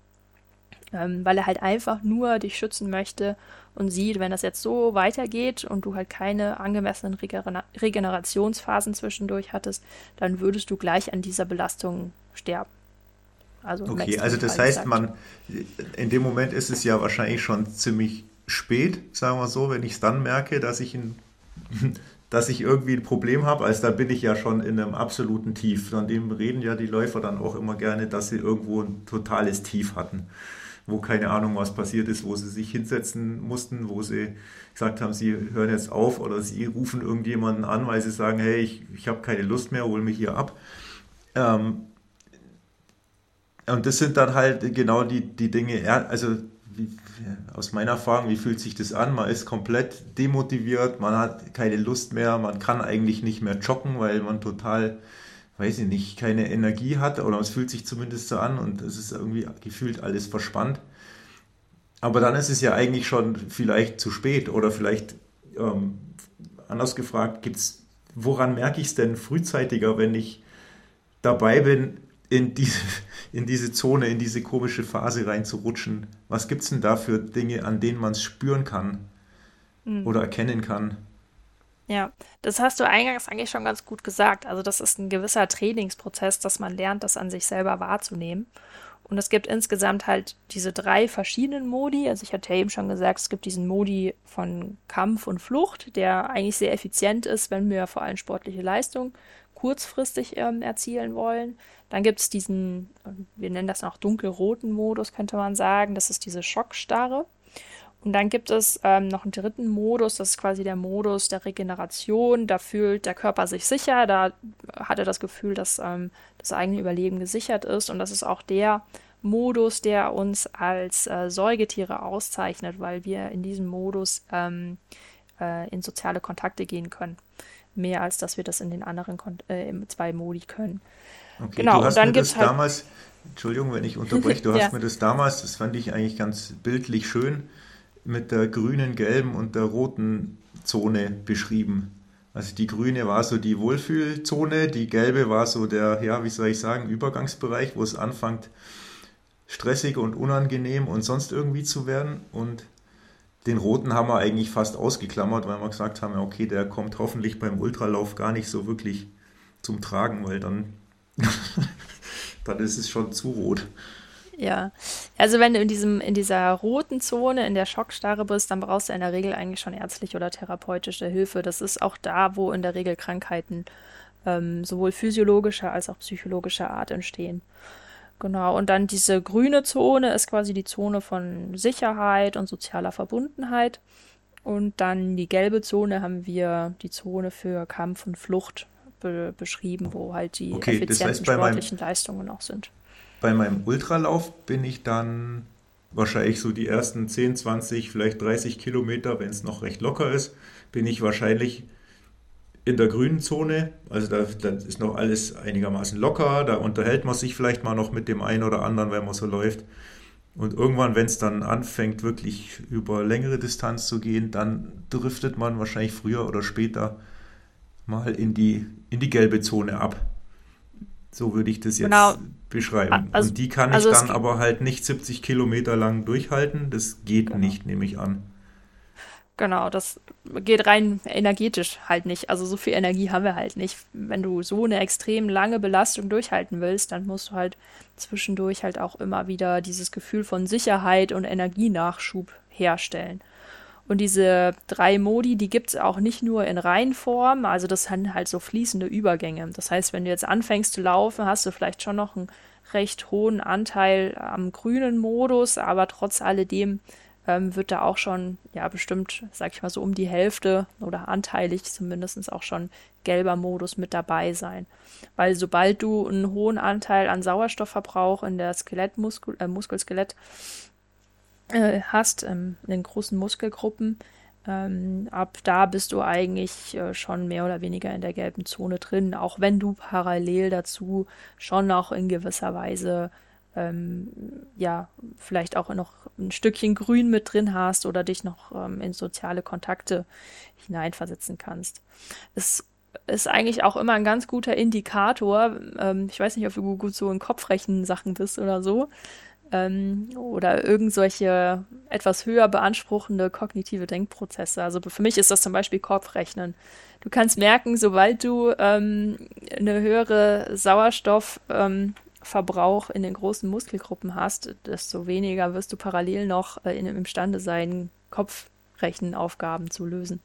ähm, weil er halt einfach nur dich schützen möchte und sieht, wenn das jetzt so weitergeht und du halt keine angemessenen Regener Regenerationsphasen zwischendurch hattest, dann würdest du gleich an dieser Belastung sterben. Also okay, also das heißt, gesagt. man in dem Moment ist es ja wahrscheinlich schon ziemlich spät, sagen wir so, wenn ich es dann merke, dass ich ein dass ich irgendwie ein Problem habe, also da bin ich ja schon in einem absoluten Tief. Von dem reden ja die Läufer dann auch immer gerne, dass sie irgendwo ein totales Tief hatten wo keine Ahnung, was passiert ist, wo sie sich hinsetzen mussten, wo sie gesagt haben, sie hören jetzt auf oder sie rufen irgendjemanden an, weil sie sagen, hey, ich, ich habe keine Lust mehr, hol mich hier ab. Ähm, und das sind dann halt genau die, die Dinge, also wie, aus meiner Erfahrung, wie fühlt sich das an? Man ist komplett demotiviert, man hat keine Lust mehr, man kann eigentlich nicht mehr joggen, weil man total weiß ich nicht, keine Energie hat oder es fühlt sich zumindest so an und es ist irgendwie gefühlt alles verspannt. Aber dann ist es ja eigentlich schon vielleicht zu spät oder vielleicht ähm, anders gefragt, gibt's, woran merke ich es denn frühzeitiger, wenn ich dabei bin, in diese, in diese Zone, in diese komische Phase reinzurutschen? Was gibt es denn da für Dinge, an denen man es spüren kann mhm. oder erkennen kann? Ja, das hast du eingangs eigentlich schon ganz gut gesagt. Also das ist ein gewisser Trainingsprozess, dass man lernt, das an sich selber wahrzunehmen. Und es gibt insgesamt halt diese drei verschiedenen Modi. Also ich hatte ja eben schon gesagt, es gibt diesen Modi von Kampf und Flucht, der eigentlich sehr effizient ist, wenn wir vor allem sportliche Leistung kurzfristig ähm, erzielen wollen. Dann gibt es diesen, wir nennen das auch dunkelroten Modus, könnte man sagen. Das ist diese Schockstarre. Und dann gibt es ähm, noch einen dritten Modus, das ist quasi der Modus der Regeneration. Da fühlt der Körper sich sicher, da hat er das Gefühl, dass ähm, das eigene Überleben gesichert ist. Und das ist auch der Modus, der uns als äh, Säugetiere auszeichnet, weil wir in diesem Modus ähm, äh, in soziale Kontakte gehen können. Mehr als dass wir das in den anderen Kon äh, zwei Modi können. Okay, genau, du hast und dann mir das halt damals, Entschuldigung, wenn ich unterbreche, du ja. hast mir das damals, das fand ich eigentlich ganz bildlich schön, mit der grünen, gelben und der roten Zone beschrieben. Also die grüne war so die Wohlfühlzone, die gelbe war so der, ja, wie soll ich sagen, Übergangsbereich, wo es anfängt, stressig und unangenehm und sonst irgendwie zu werden. Und den roten haben wir eigentlich fast ausgeklammert, weil wir gesagt haben, okay, der kommt hoffentlich beim Ultralauf gar nicht so wirklich zum Tragen, weil dann, dann ist es schon zu rot. Ja, also wenn du in diesem, in dieser roten Zone, in der Schockstarre bist, dann brauchst du in der Regel eigentlich schon ärztliche oder therapeutische Hilfe. Das ist auch da, wo in der Regel Krankheiten ähm, sowohl physiologischer als auch psychologischer Art entstehen. Genau, und dann diese grüne Zone ist quasi die Zone von Sicherheit und sozialer Verbundenheit. Und dann die gelbe Zone haben wir die Zone für Kampf und Flucht be beschrieben, wo halt die okay, effizienten das heißt, sportlichen meinem, Leistungen auch sind. Bei meinem Ultralauf bin ich dann wahrscheinlich so die ersten 10, 20, vielleicht 30 Kilometer, wenn es noch recht locker ist, bin ich wahrscheinlich in der grünen Zone. Also da, da, ist noch alles einigermaßen locker. Da unterhält man sich vielleicht mal noch mit dem einen oder anderen, wenn man so läuft. Und irgendwann, wenn es dann anfängt, wirklich über längere Distanz zu gehen, dann driftet man wahrscheinlich früher oder später mal in die, in die gelbe Zone ab. So würde ich das jetzt genau. Beschreiben. Also, Und die kann also ich dann aber halt nicht 70 Kilometer lang durchhalten. Das geht genau. nicht, nehme ich an. Genau, das geht rein energetisch halt nicht. Also so viel Energie haben wir halt nicht. Wenn du so eine extrem lange Belastung durchhalten willst, dann musst du halt zwischendurch halt auch immer wieder dieses Gefühl von Sicherheit und Energienachschub herstellen. Und diese drei Modi, die gibt es auch nicht nur in Reihenform, also das sind halt so fließende Übergänge. Das heißt, wenn du jetzt anfängst zu laufen, hast du vielleicht schon noch einen recht hohen Anteil am grünen Modus, aber trotz alledem ähm, wird da auch schon, ja, bestimmt, sag ich mal so, um die Hälfte oder anteilig zumindest auch schon gelber Modus mit dabei sein. Weil sobald du einen hohen Anteil an Sauerstoffverbrauch in der Skelettmuskel, äh, Muskelskelett äh, hast, ähm, in den großen Muskelgruppen, ähm, ab da bist du eigentlich äh, schon mehr oder weniger in der gelben Zone drin, auch wenn du parallel dazu schon noch in gewisser Weise ähm, ja, vielleicht auch noch ein Stückchen Grün mit drin hast oder dich noch ähm, in soziale Kontakte hineinversetzen kannst. Es ist eigentlich auch immer ein ganz guter Indikator. Ähm, ich weiß nicht, ob du gut so in Kopfrechen-Sachen bist oder so. Ähm, oder irgendwelche etwas höher beanspruchende kognitive Denkprozesse. Also für mich ist das zum Beispiel Kopfrechnen. Du kannst merken, sobald du ähm, eine höhere Sauerstoff, ähm, in den großen Muskelgruppen hast, desto weniger wirst du parallel noch äh, in, imstande sein, Kopfrechenaufgaben zu lösen.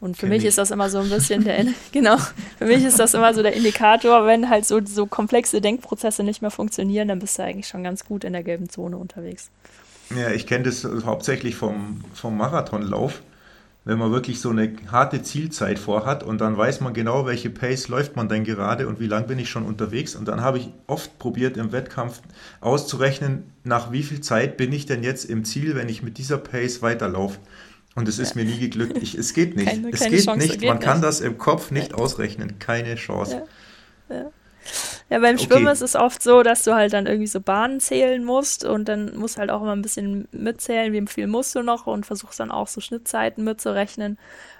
Und für Kenn mich ich. ist das immer so ein bisschen der, genau, für mich ist das immer so der Indikator, wenn halt so, so komplexe Denkprozesse nicht mehr funktionieren, dann bist du eigentlich schon ganz gut in der gelben Zone unterwegs. Ja, ich kenne das hauptsächlich vom, vom Marathonlauf wenn man wirklich so eine harte Zielzeit vorhat und dann weiß man genau, welche Pace läuft man denn gerade und wie lang bin ich schon unterwegs. Und dann habe ich oft probiert im Wettkampf auszurechnen, nach wie viel Zeit bin ich denn jetzt im Ziel, wenn ich mit dieser Pace weiterlaufe. Und es ist ja. mir nie geglückt. Ich, es geht nicht. Keine, es keine geht Chance, nicht. Geht man nicht. kann das im Kopf nicht ja. ausrechnen. Keine Chance. Ja. Ja, beim Schwimmen okay. ist es oft so, dass du halt dann irgendwie so Bahnen zählen musst und dann musst halt auch immer ein bisschen mitzählen, wie viel musst du noch und versuchst dann auch so Schnittzeiten mitzurechnen.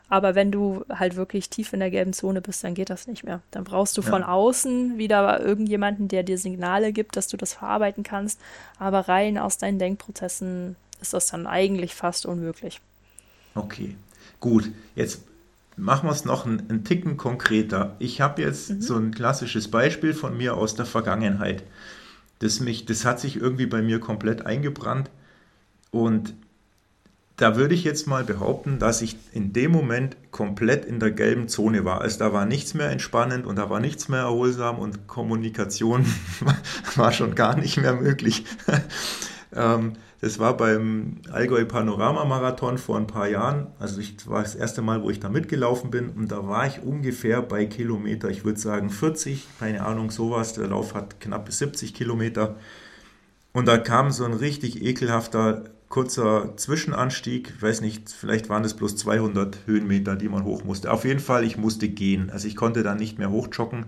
Aber wenn du halt wirklich tief in der gelben Zone bist, dann geht das nicht mehr. Dann brauchst du ja. von außen wieder irgendjemanden, der dir Signale gibt, dass du das verarbeiten kannst. Aber rein aus deinen Denkprozessen ist das dann eigentlich fast unmöglich. Okay, gut. Jetzt machen wir es noch einen, einen, Ticken konkreter. Ich habe jetzt mhm. so ein klassisches Beispiel von mir aus der Vergangenheit. Das, mich, das hat sich irgendwie bei mir komplett eingebrannt. Und da würde ich jetzt mal behaupten, dass ich in dem Moment komplett in der gelben Zone war. Also da war nichts mehr entspannend und da war nichts mehr erholsam und Kommunikation war schon gar nicht mehr möglich. ähm, das war beim Allgäu Panorama Marathon vor ein paar Jahren. Also ich war das erste Mal, wo ich da mitgelaufen bin und da war ich ungefähr bei Kilometer, ich würde sagen 40, keine Ahnung, sowas. Der Lauf hat knapp 70 Kilometer. Und da kam so ein richtig ekelhafter kurzer Zwischenanstieg. Ich weiß nicht, vielleicht waren es bloß 200 Höhenmeter, die man hoch musste. Auf jeden Fall, ich musste gehen. Also ich konnte dann nicht mehr hochjoggen.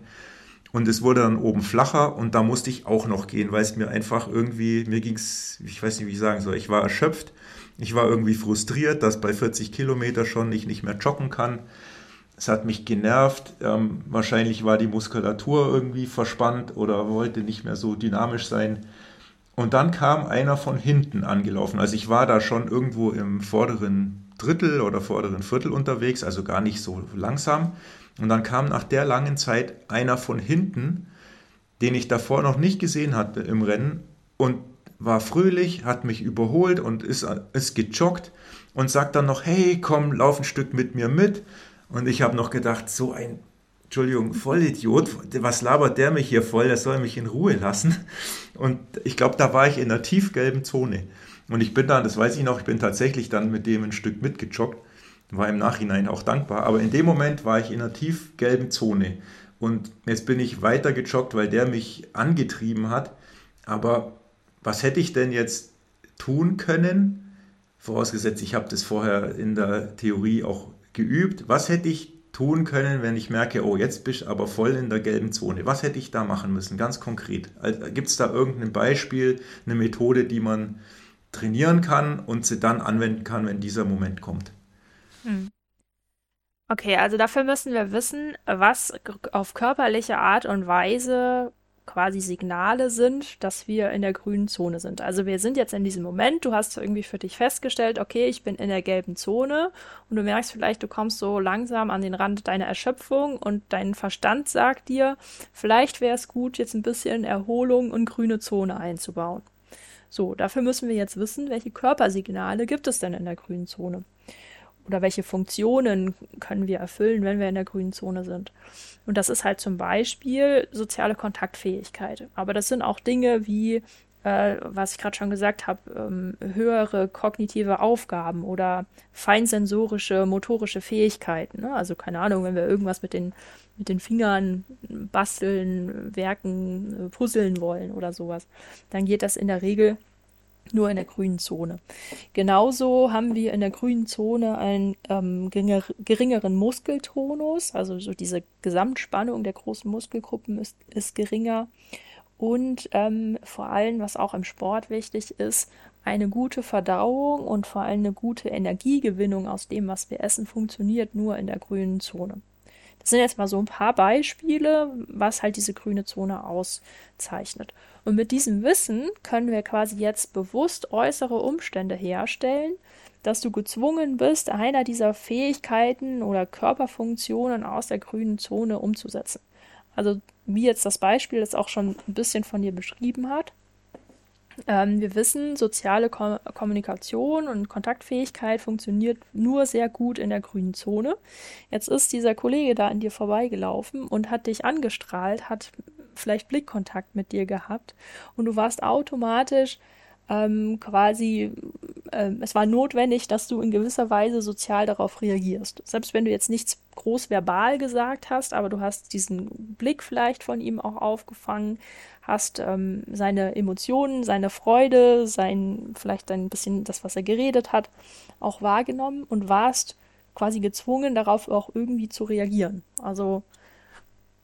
Und es wurde dann oben flacher und da musste ich auch noch gehen, weil es mir einfach irgendwie, mir ging es, ich weiß nicht, wie ich sagen soll, ich war erschöpft, ich war irgendwie frustriert, dass bei 40 Kilometer schon ich nicht mehr joggen kann. Es hat mich genervt, ähm, wahrscheinlich war die Muskulatur irgendwie verspannt oder wollte nicht mehr so dynamisch sein. Und dann kam einer von hinten angelaufen. Also ich war da schon irgendwo im vorderen Drittel oder vorderen Viertel unterwegs, also gar nicht so langsam. Und dann kam nach der langen Zeit einer von hinten, den ich davor noch nicht gesehen hatte im Rennen und war fröhlich, hat mich überholt und ist, ist gejoggt und sagt dann noch, hey, komm, lauf ein Stück mit mir mit. Und ich habe noch gedacht, so ein, Entschuldigung, Vollidiot, was labert der mich hier voll, der soll mich in Ruhe lassen. Und ich glaube, da war ich in einer tiefgelben Zone. Und ich bin dann, das weiß ich noch, ich bin tatsächlich dann mit dem ein Stück mitgejoggt war im Nachhinein auch dankbar. Aber in dem Moment war ich in einer tiefgelben Zone. Und jetzt bin ich weiter gejoggt, weil der mich angetrieben hat. Aber was hätte ich denn jetzt tun können? Vorausgesetzt, ich habe das vorher in der Theorie auch geübt. Was hätte ich tun können, wenn ich merke, oh, jetzt bist du aber voll in der gelben Zone? Was hätte ich da machen müssen, ganz konkret? Gibt es da irgendein Beispiel, eine Methode, die man trainieren kann und sie dann anwenden kann, wenn dieser Moment kommt? Hm. Okay, also dafür müssen wir wissen, was auf körperliche Art und Weise quasi Signale sind, dass wir in der grünen Zone sind. Also wir sind jetzt in diesem Moment, du hast irgendwie für dich festgestellt, okay, ich bin in der gelben Zone und du merkst vielleicht, du kommst so langsam an den Rand deiner Erschöpfung und dein Verstand sagt dir, vielleicht wäre es gut, jetzt ein bisschen Erholung und grüne Zone einzubauen. So, dafür müssen wir jetzt wissen, welche Körpersignale gibt es denn in der grünen Zone oder welche Funktionen können wir erfüllen, wenn wir in der grünen Zone sind. Und das ist halt zum Beispiel soziale Kontaktfähigkeit. Aber das sind auch Dinge wie, äh, was ich gerade schon gesagt habe, ähm, höhere kognitive Aufgaben oder feinsensorische, motorische Fähigkeiten. Ne? Also keine Ahnung, wenn wir irgendwas mit den, mit den Fingern basteln, werken, äh, puzzeln wollen oder sowas, dann geht das in der Regel nur in der grünen Zone. Genauso haben wir in der grünen Zone einen ähm, geringer, geringeren Muskeltonus, also so diese Gesamtspannung der großen Muskelgruppen ist, ist geringer. Und ähm, vor allem, was auch im Sport wichtig ist, eine gute Verdauung und vor allem eine gute Energiegewinnung aus dem, was wir essen, funktioniert nur in der grünen Zone. Das sind jetzt mal so ein paar Beispiele, was halt diese grüne Zone auszeichnet. Und mit diesem Wissen können wir quasi jetzt bewusst äußere Umstände herstellen, dass du gezwungen bist, einer dieser Fähigkeiten oder Körperfunktionen aus der grünen Zone umzusetzen. Also wie jetzt das Beispiel das auch schon ein bisschen von dir beschrieben hat. Ähm, wir wissen, soziale Ko Kommunikation und Kontaktfähigkeit funktioniert nur sehr gut in der grünen Zone. Jetzt ist dieser Kollege da an dir vorbeigelaufen und hat dich angestrahlt, hat vielleicht Blickkontakt mit dir gehabt und du warst automatisch ähm, quasi, äh, es war notwendig, dass du in gewisser Weise sozial darauf reagierst. Selbst wenn du jetzt nichts groß verbal gesagt hast, aber du hast diesen Blick vielleicht von ihm auch aufgefangen, hast ähm, seine Emotionen, seine Freude, sein, vielleicht ein bisschen das, was er geredet hat, auch wahrgenommen und warst quasi gezwungen, darauf auch irgendwie zu reagieren. Also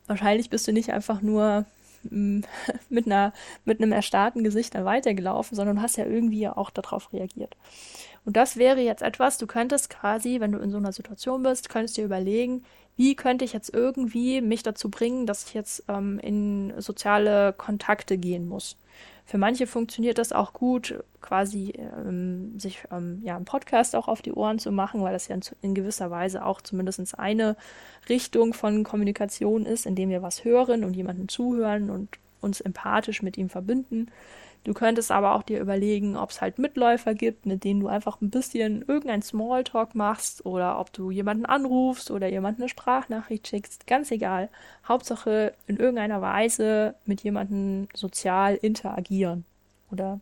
wahrscheinlich bist du nicht einfach nur mm, mit, einer, mit einem erstarrten Gesicht dann weitergelaufen, sondern hast ja irgendwie auch darauf reagiert. Und das wäre jetzt etwas, du könntest quasi, wenn du in so einer Situation bist, könntest dir überlegen, wie könnte ich jetzt irgendwie mich dazu bringen, dass ich jetzt ähm, in soziale Kontakte gehen muss. Für manche funktioniert das auch gut, quasi ähm, sich ähm, ja einen Podcast auch auf die Ohren zu machen, weil das ja in, in gewisser Weise auch zumindest eine Richtung von Kommunikation ist, indem wir was hören und jemanden zuhören und uns empathisch mit ihm verbinden. Du könntest aber auch dir überlegen, ob es halt Mitläufer gibt, mit denen du einfach ein bisschen irgendein Smalltalk machst oder ob du jemanden anrufst oder jemanden eine Sprachnachricht schickst. Ganz egal. Hauptsache in irgendeiner Weise mit jemandem sozial interagieren oder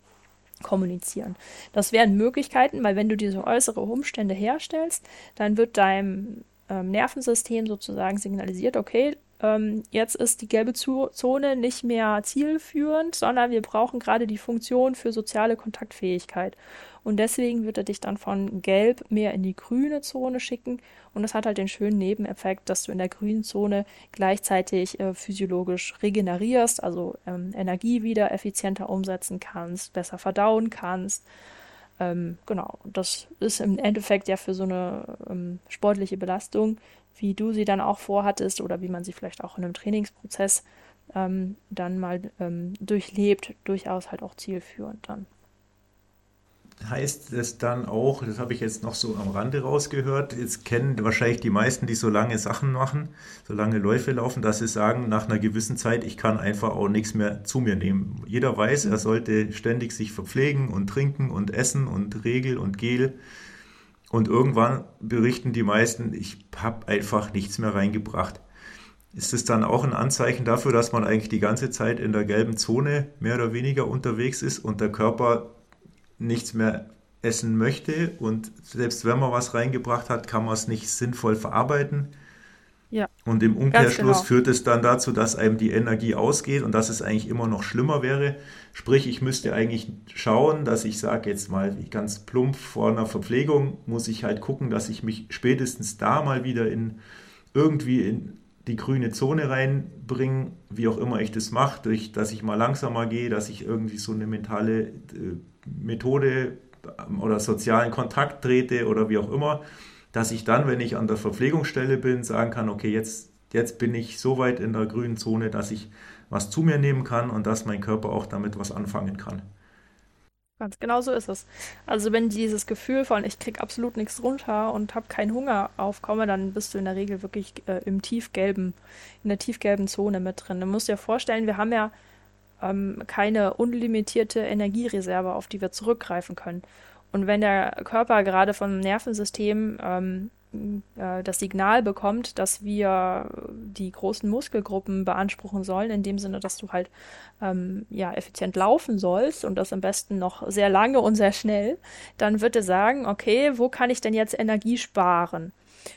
kommunizieren. Das wären Möglichkeiten, weil wenn du diese äußere Umstände herstellst, dann wird deinem ähm, Nervensystem sozusagen signalisiert, okay, ähm, jetzt ist die gelbe Zone nicht mehr zielführend, sondern wir brauchen gerade die Funktion für soziale Kontaktfähigkeit. Und deswegen wird er dich dann von gelb mehr in die grüne Zone schicken. Und das hat halt den schönen Nebeneffekt, dass du in der grünen Zone gleichzeitig äh, physiologisch regenerierst, also ähm, Energie wieder effizienter umsetzen kannst, besser verdauen kannst. Ähm, genau, das ist im Endeffekt ja für so eine ähm, sportliche Belastung wie du sie dann auch vorhattest oder wie man sie vielleicht auch in einem Trainingsprozess ähm, dann mal ähm, durchlebt, durchaus halt auch zielführend dann. Heißt es dann auch, das habe ich jetzt noch so am Rande rausgehört, jetzt kennen wahrscheinlich die meisten, die so lange Sachen machen, so lange Läufe laufen, dass sie sagen, nach einer gewissen Zeit, ich kann einfach auch nichts mehr zu mir nehmen. Jeder weiß, er sollte ständig sich verpflegen und trinken und essen und Regel und Gel und irgendwann berichten die meisten, ich habe einfach nichts mehr reingebracht. Ist es dann auch ein Anzeichen dafür, dass man eigentlich die ganze Zeit in der gelben Zone mehr oder weniger unterwegs ist und der Körper nichts mehr essen möchte und selbst wenn man was reingebracht hat, kann man es nicht sinnvoll verarbeiten? Ja. Und im Umkehrschluss genau. führt es dann dazu, dass einem die Energie ausgeht und dass es eigentlich immer noch schlimmer wäre. Sprich, ich müsste eigentlich schauen, dass ich sage jetzt mal ganz plump vor einer Verpflegung muss ich halt gucken, dass ich mich spätestens da mal wieder in irgendwie in die grüne Zone reinbringe, wie auch immer ich das mache, durch dass ich mal langsamer gehe, dass ich irgendwie so eine mentale äh, Methode oder sozialen Kontakt trete oder wie auch immer dass ich dann, wenn ich an der Verpflegungsstelle bin, sagen kann, okay, jetzt, jetzt bin ich so weit in der grünen Zone, dass ich was zu mir nehmen kann und dass mein Körper auch damit was anfangen kann. Ganz genau so ist es. Also wenn dieses Gefühl von ich krieg absolut nichts runter und habe keinen Hunger aufkomme, dann bist du in der Regel wirklich äh, im tiefgelben, in der tiefgelben Zone mit drin. Du musst dir vorstellen, wir haben ja ähm, keine unlimitierte Energiereserve, auf die wir zurückgreifen können. Und wenn der Körper gerade vom Nervensystem ähm, äh, das Signal bekommt, dass wir die großen Muskelgruppen beanspruchen sollen, in dem Sinne, dass du halt ähm, ja effizient laufen sollst und das am besten noch sehr lange und sehr schnell, dann wird er sagen, okay, wo kann ich denn jetzt Energie sparen?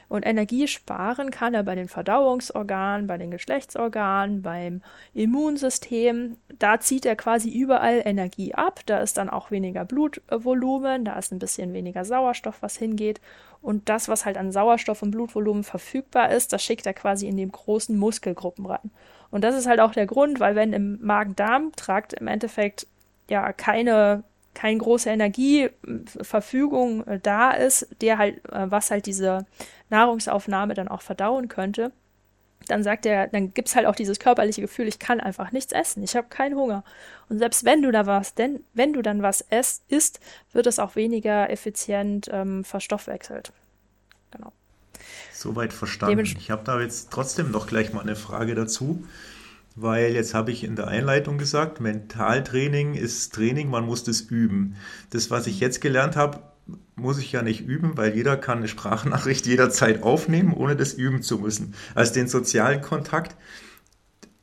Und Energie sparen kann er bei den Verdauungsorganen, bei den Geschlechtsorganen, beim Immunsystem. Da zieht er quasi überall Energie ab. Da ist dann auch weniger Blutvolumen, da ist ein bisschen weniger Sauerstoff, was hingeht. Und das, was halt an Sauerstoff und Blutvolumen verfügbar ist, das schickt er quasi in die großen Muskelgruppen rein. Und das ist halt auch der Grund, weil wenn im Magen-Darm-Trakt im Endeffekt ja keine keine große Energieverfügung äh, da ist, der halt, äh, was halt diese Nahrungsaufnahme dann auch verdauen könnte, dann sagt er, dann gibt es halt auch dieses körperliche Gefühl, ich kann einfach nichts essen, ich habe keinen Hunger. Und selbst wenn du da was, denn wenn du dann was esst, isst, wird es auch weniger effizient ähm, verstoffwechselt. Genau. Soweit verstanden. ich habe da jetzt trotzdem noch gleich mal eine Frage dazu, weil jetzt habe ich in der Einleitung gesagt, Mentaltraining ist Training, man muss das üben. Das, was ich jetzt gelernt habe, muss ich ja nicht üben, weil jeder kann eine Sprachnachricht jederzeit aufnehmen, ohne das üben zu müssen. Also den sozialen Kontakt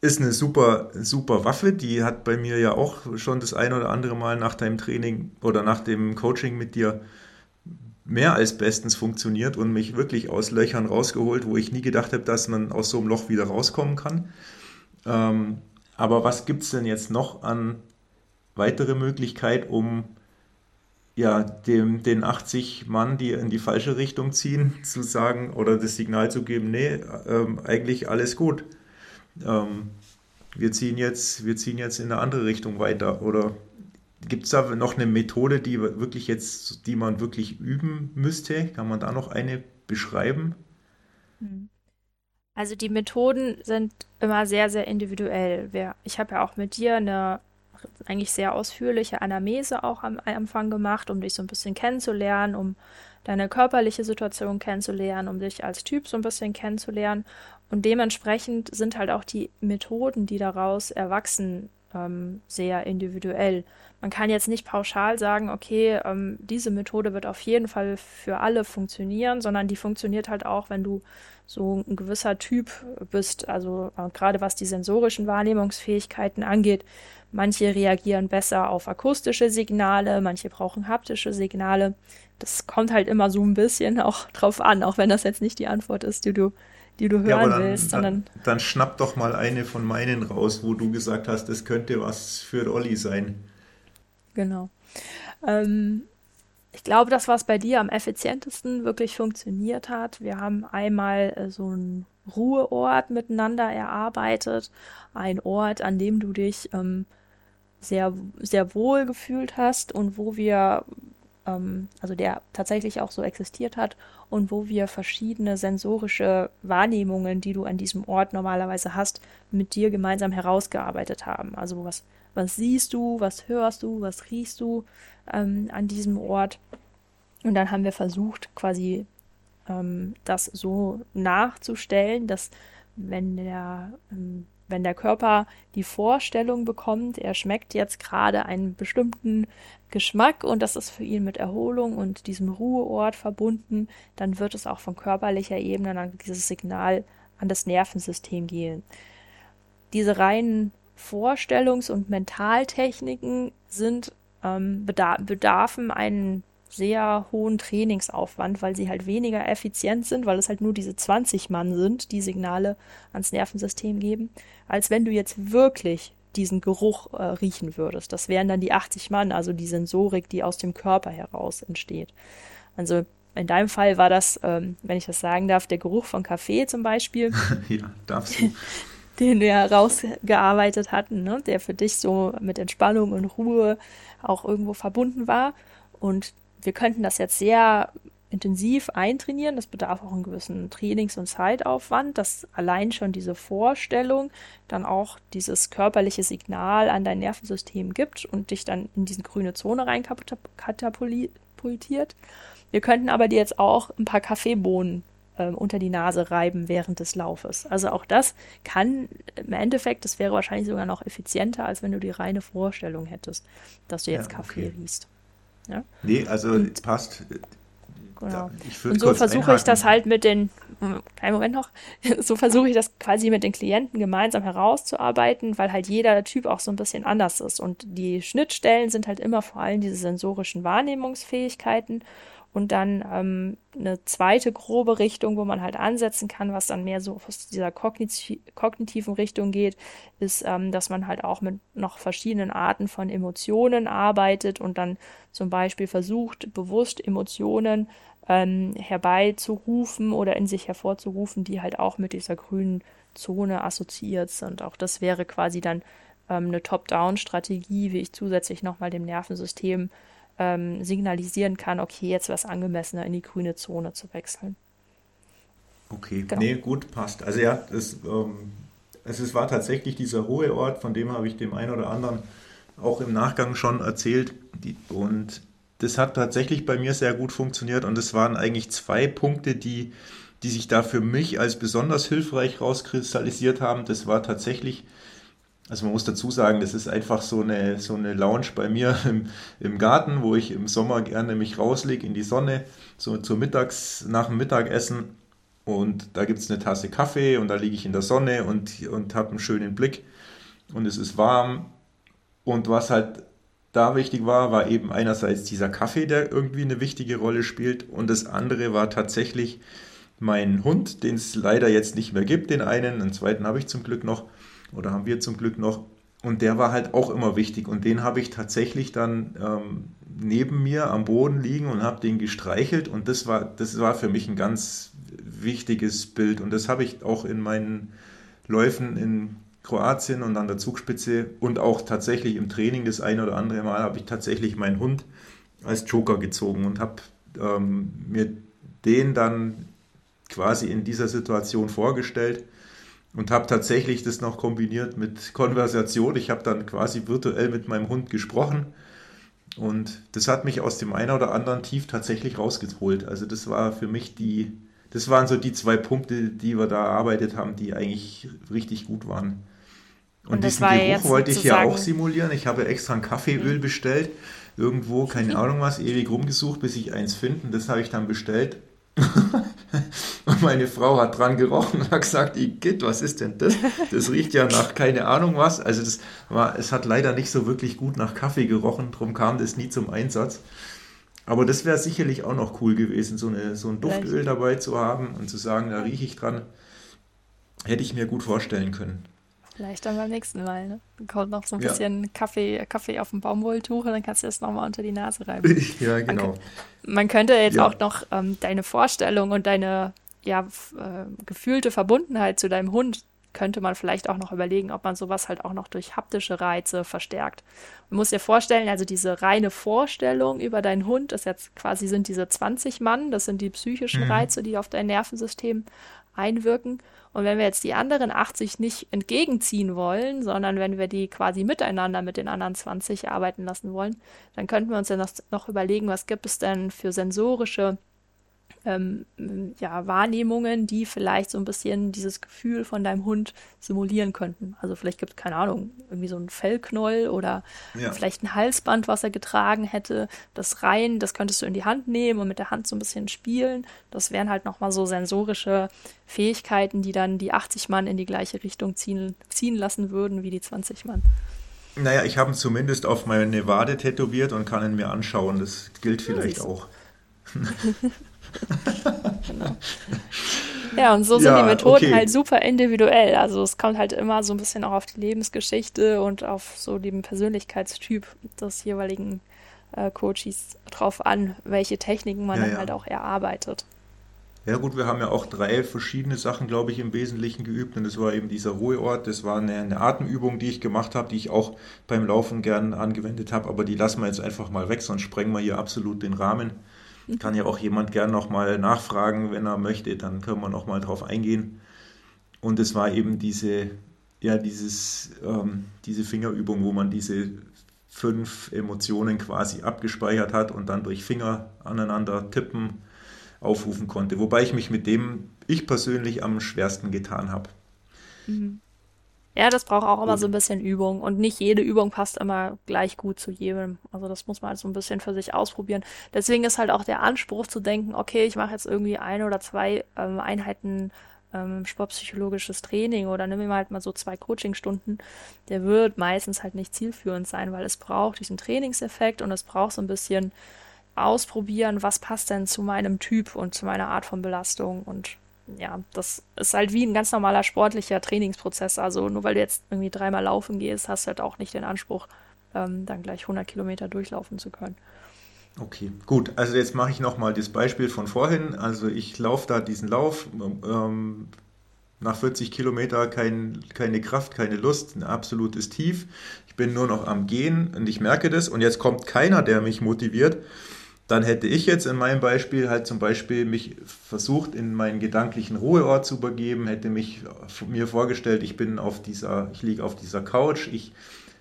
ist eine super, super Waffe. Die hat bei mir ja auch schon das ein oder andere Mal nach deinem Training oder nach dem Coaching mit dir mehr als bestens funktioniert und mich wirklich aus Löchern rausgeholt, wo ich nie gedacht habe, dass man aus so einem Loch wieder rauskommen kann. Ähm, aber was gibt es denn jetzt noch an weitere Möglichkeit, um ja, dem, den 80 Mann, die in die falsche Richtung ziehen, zu sagen oder das Signal zu geben, nee, ähm, eigentlich alles gut. Ähm, wir, ziehen jetzt, wir ziehen jetzt in eine andere Richtung weiter. Oder gibt es da noch eine Methode, die wirklich jetzt, die man wirklich üben müsste? Kann man da noch eine beschreiben? Hm. Also die Methoden sind immer sehr, sehr individuell. Ich habe ja auch mit dir eine eigentlich sehr ausführliche Anamnese auch am Anfang gemacht, um dich so ein bisschen kennenzulernen, um deine körperliche Situation kennenzulernen, um dich als Typ so ein bisschen kennenzulernen. Und dementsprechend sind halt auch die Methoden, die daraus erwachsen, ähm, sehr individuell. Man kann jetzt nicht pauschal sagen, okay, ähm, diese Methode wird auf jeden Fall für alle funktionieren, sondern die funktioniert halt auch, wenn du so ein gewisser Typ bist, also äh, gerade was die sensorischen Wahrnehmungsfähigkeiten angeht. Manche reagieren besser auf akustische Signale, manche brauchen haptische Signale. Das kommt halt immer so ein bisschen auch drauf an, auch wenn das jetzt nicht die Antwort ist, die du die du hören ja, dann, willst. Sondern dann, dann schnapp doch mal eine von meinen raus, wo du gesagt hast, das könnte was für Olli sein. Genau. Ähm, ich glaube, das, was bei dir am effizientesten wirklich funktioniert hat, wir haben einmal äh, so einen Ruheort miteinander erarbeitet, ein Ort, an dem du dich ähm, sehr, sehr wohl gefühlt hast und wo wir, also der tatsächlich auch so existiert hat und wo wir verschiedene sensorische Wahrnehmungen, die du an diesem Ort normalerweise hast, mit dir gemeinsam herausgearbeitet haben. Also was, was siehst du, was hörst du, was riechst du ähm, an diesem Ort. Und dann haben wir versucht, quasi ähm, das so nachzustellen, dass wenn der ähm, wenn der Körper die Vorstellung bekommt, er schmeckt jetzt gerade einen bestimmten Geschmack und das ist für ihn mit Erholung und diesem Ruheort verbunden, dann wird es auch von körperlicher Ebene dann dieses Signal an das Nervensystem gehen. Diese reinen Vorstellungs- und Mentaltechniken sind ähm, bedar bedarfen einen sehr hohen Trainingsaufwand, weil sie halt weniger effizient sind, weil es halt nur diese 20 Mann sind, die Signale ans Nervensystem geben, als wenn du jetzt wirklich diesen Geruch äh, riechen würdest. Das wären dann die 80 Mann, also die Sensorik, die aus dem Körper heraus entsteht. Also in deinem Fall war das, ähm, wenn ich das sagen darf, der Geruch von Kaffee zum Beispiel. ja, darfst du. den wir herausgearbeitet hatten, ne? der für dich so mit Entspannung und Ruhe auch irgendwo verbunden war. Und wir könnten das jetzt sehr intensiv eintrainieren. Das bedarf auch einen gewissen Trainings- und Zeitaufwand, dass allein schon diese Vorstellung dann auch dieses körperliche Signal an dein Nervensystem gibt und dich dann in diese grüne Zone rein katapultiert. Wir könnten aber dir jetzt auch ein paar Kaffeebohnen äh, unter die Nase reiben während des Laufes. Also auch das kann im Endeffekt, das wäre wahrscheinlich sogar noch effizienter, als wenn du die reine Vorstellung hättest, dass du jetzt ja, Kaffee okay. riechst. Ja? Nee, also und, passt. Genau. und so versuche ich das halt mit den, kleinen Moment noch, so versuche ich das quasi mit den Klienten gemeinsam herauszuarbeiten, weil halt jeder Typ auch so ein bisschen anders ist. Und die Schnittstellen sind halt immer vor allem diese sensorischen Wahrnehmungsfähigkeiten und dann ähm, eine zweite grobe Richtung, wo man halt ansetzen kann, was dann mehr so aus dieser kogniti kognitiven Richtung geht, ist, ähm, dass man halt auch mit noch verschiedenen Arten von Emotionen arbeitet und dann zum Beispiel versucht, bewusst Emotionen ähm, herbeizurufen oder in sich hervorzurufen, die halt auch mit dieser grünen Zone assoziiert sind. Auch das wäre quasi dann ähm, eine Top-Down-Strategie, wie ich zusätzlich nochmal dem Nervensystem ähm, signalisieren kann, okay, jetzt wäre es angemessener, in die grüne Zone zu wechseln. Okay, genau. nee, gut, passt. Also ja, das, ähm, also es war tatsächlich dieser hohe Ort, von dem habe ich dem einen oder anderen auch im Nachgang schon erzählt. Die, und das hat tatsächlich bei mir sehr gut funktioniert und es waren eigentlich zwei Punkte, die, die sich da für mich als besonders hilfreich rauskristallisiert haben. Das war tatsächlich also man muss dazu sagen, das ist einfach so eine, so eine Lounge bei mir im, im Garten, wo ich im Sommer gerne mich rauslege in die Sonne, so zur Mittags, nach dem Mittagessen. Und da gibt es eine Tasse Kaffee und da liege ich in der Sonne und, und habe einen schönen Blick. Und es ist warm. Und was halt da wichtig war, war eben einerseits dieser Kaffee, der irgendwie eine wichtige Rolle spielt. Und das andere war tatsächlich mein Hund, den es leider jetzt nicht mehr gibt, den einen. Den zweiten habe ich zum Glück noch oder haben wir zum Glück noch. Und der war halt auch immer wichtig. Und den habe ich tatsächlich dann ähm, neben mir am Boden liegen und habe den gestreichelt. Und das war, das war für mich ein ganz wichtiges Bild. Und das habe ich auch in meinen Läufen in Kroatien und an der Zugspitze und auch tatsächlich im Training das ein oder andere Mal habe ich tatsächlich meinen Hund als Joker gezogen und habe ähm, mir den dann quasi in dieser Situation vorgestellt und habe tatsächlich das noch kombiniert mit Konversation. Ich habe dann quasi virtuell mit meinem Hund gesprochen und das hat mich aus dem einen oder anderen Tief tatsächlich rausgeholt. Also das war für mich die, das waren so die zwei Punkte, die wir da erarbeitet haben, die eigentlich richtig gut waren. Und, und diesen Geruch wollte ich ja auch simulieren. Ich habe extra ein Kaffeeöl bestellt, irgendwo, keine Ahnung was, ewig rumgesucht, bis ich eins finde. Das habe ich dann bestellt und meine Frau hat dran gerochen und hat gesagt, Igitt, was ist denn das? Das riecht ja nach keine Ahnung was. Also das war, es hat leider nicht so wirklich gut nach Kaffee gerochen, darum kam das nie zum Einsatz. Aber das wäre sicherlich auch noch cool gewesen, so, eine, so ein Duftöl dabei zu haben und zu sagen, da rieche ich dran. hätte ich mir gut vorstellen können. Vielleicht dann beim nächsten Mal, ne? Dann kommt noch so ein bisschen Kaffee, Kaffee auf dem Baumwolltuch und dann kannst du das nochmal unter die Nase reiben. ja, genau. Man, man könnte jetzt ja. auch noch ähm, deine Vorstellung und deine ja, äh, gefühlte Verbundenheit zu deinem Hund könnte man vielleicht auch noch überlegen, ob man sowas halt auch noch durch haptische Reize verstärkt. Man muss dir vorstellen, also diese reine Vorstellung über deinen Hund, das jetzt quasi sind diese 20 Mann, das sind die psychischen mhm. Reize, die auf dein Nervensystem einwirken. Und wenn wir jetzt die anderen 80 nicht entgegenziehen wollen, sondern wenn wir die quasi miteinander mit den anderen 20 arbeiten lassen wollen, dann könnten wir uns ja noch überlegen, was gibt es denn für sensorische ähm, ja, Wahrnehmungen, die vielleicht so ein bisschen dieses Gefühl von deinem Hund simulieren könnten. Also vielleicht gibt es, keine Ahnung, irgendwie so ein Fellknoll oder ja. vielleicht ein Halsband, was er getragen hätte. Das rein, das könntest du in die Hand nehmen und mit der Hand so ein bisschen spielen. Das wären halt nochmal so sensorische Fähigkeiten, die dann die 80 Mann in die gleiche Richtung ziehen, ziehen lassen würden wie die 20 Mann. Naja, ich habe ihn zumindest auf meine Wade tätowiert und kann ihn mir anschauen. Das gilt vielleicht ja, auch. genau. Ja, und so sind ja, die Methoden okay. halt super individuell. Also es kommt halt immer so ein bisschen auch auf die Lebensgeschichte und auf so den Persönlichkeitstyp des jeweiligen äh, Coaches drauf an, welche Techniken man ja, dann ja. halt auch erarbeitet. Ja gut, wir haben ja auch drei verschiedene Sachen, glaube ich, im Wesentlichen geübt. Und das war eben dieser Ruheort, das war eine, eine Atemübung, die ich gemacht habe, die ich auch beim Laufen gern angewendet habe. Aber die lassen wir jetzt einfach mal weg, sonst sprengen wir hier absolut den Rahmen. Kann ja auch jemand gern nochmal nachfragen, wenn er möchte, dann können wir nochmal drauf eingehen. Und es war eben diese, ja, dieses, ähm, diese Fingerübung, wo man diese fünf Emotionen quasi abgespeichert hat und dann durch Finger aneinander tippen aufrufen konnte. Wobei ich mich mit dem ich persönlich am schwersten getan habe. Mhm. Ja, das braucht auch immer so ein bisschen Übung und nicht jede Übung passt immer gleich gut zu jedem. Also das muss man halt so ein bisschen für sich ausprobieren. Deswegen ist halt auch der Anspruch zu denken, okay, ich mache jetzt irgendwie eine oder zwei ähm, Einheiten ähm, sportpsychologisches Training oder nimm mir halt mal so zwei Coachingstunden, der wird meistens halt nicht zielführend sein, weil es braucht diesen Trainingseffekt und es braucht so ein bisschen ausprobieren, was passt denn zu meinem Typ und zu meiner Art von Belastung und ja, das ist halt wie ein ganz normaler sportlicher Trainingsprozess. Also nur weil du jetzt irgendwie dreimal laufen gehst, hast du halt auch nicht den Anspruch, ähm, dann gleich 100 Kilometer durchlaufen zu können. Okay, gut. Also jetzt mache ich nochmal das Beispiel von vorhin. Also ich laufe da diesen Lauf, ähm, nach 40 Kilometer kein, keine Kraft, keine Lust, ein absolutes Tief. Ich bin nur noch am Gehen und ich merke das und jetzt kommt keiner, der mich motiviert dann hätte ich jetzt in meinem Beispiel halt zum Beispiel mich versucht, in meinen gedanklichen Ruheort zu übergeben, hätte mich mir vorgestellt, ich bin auf dieser, ich liege auf dieser Couch, ich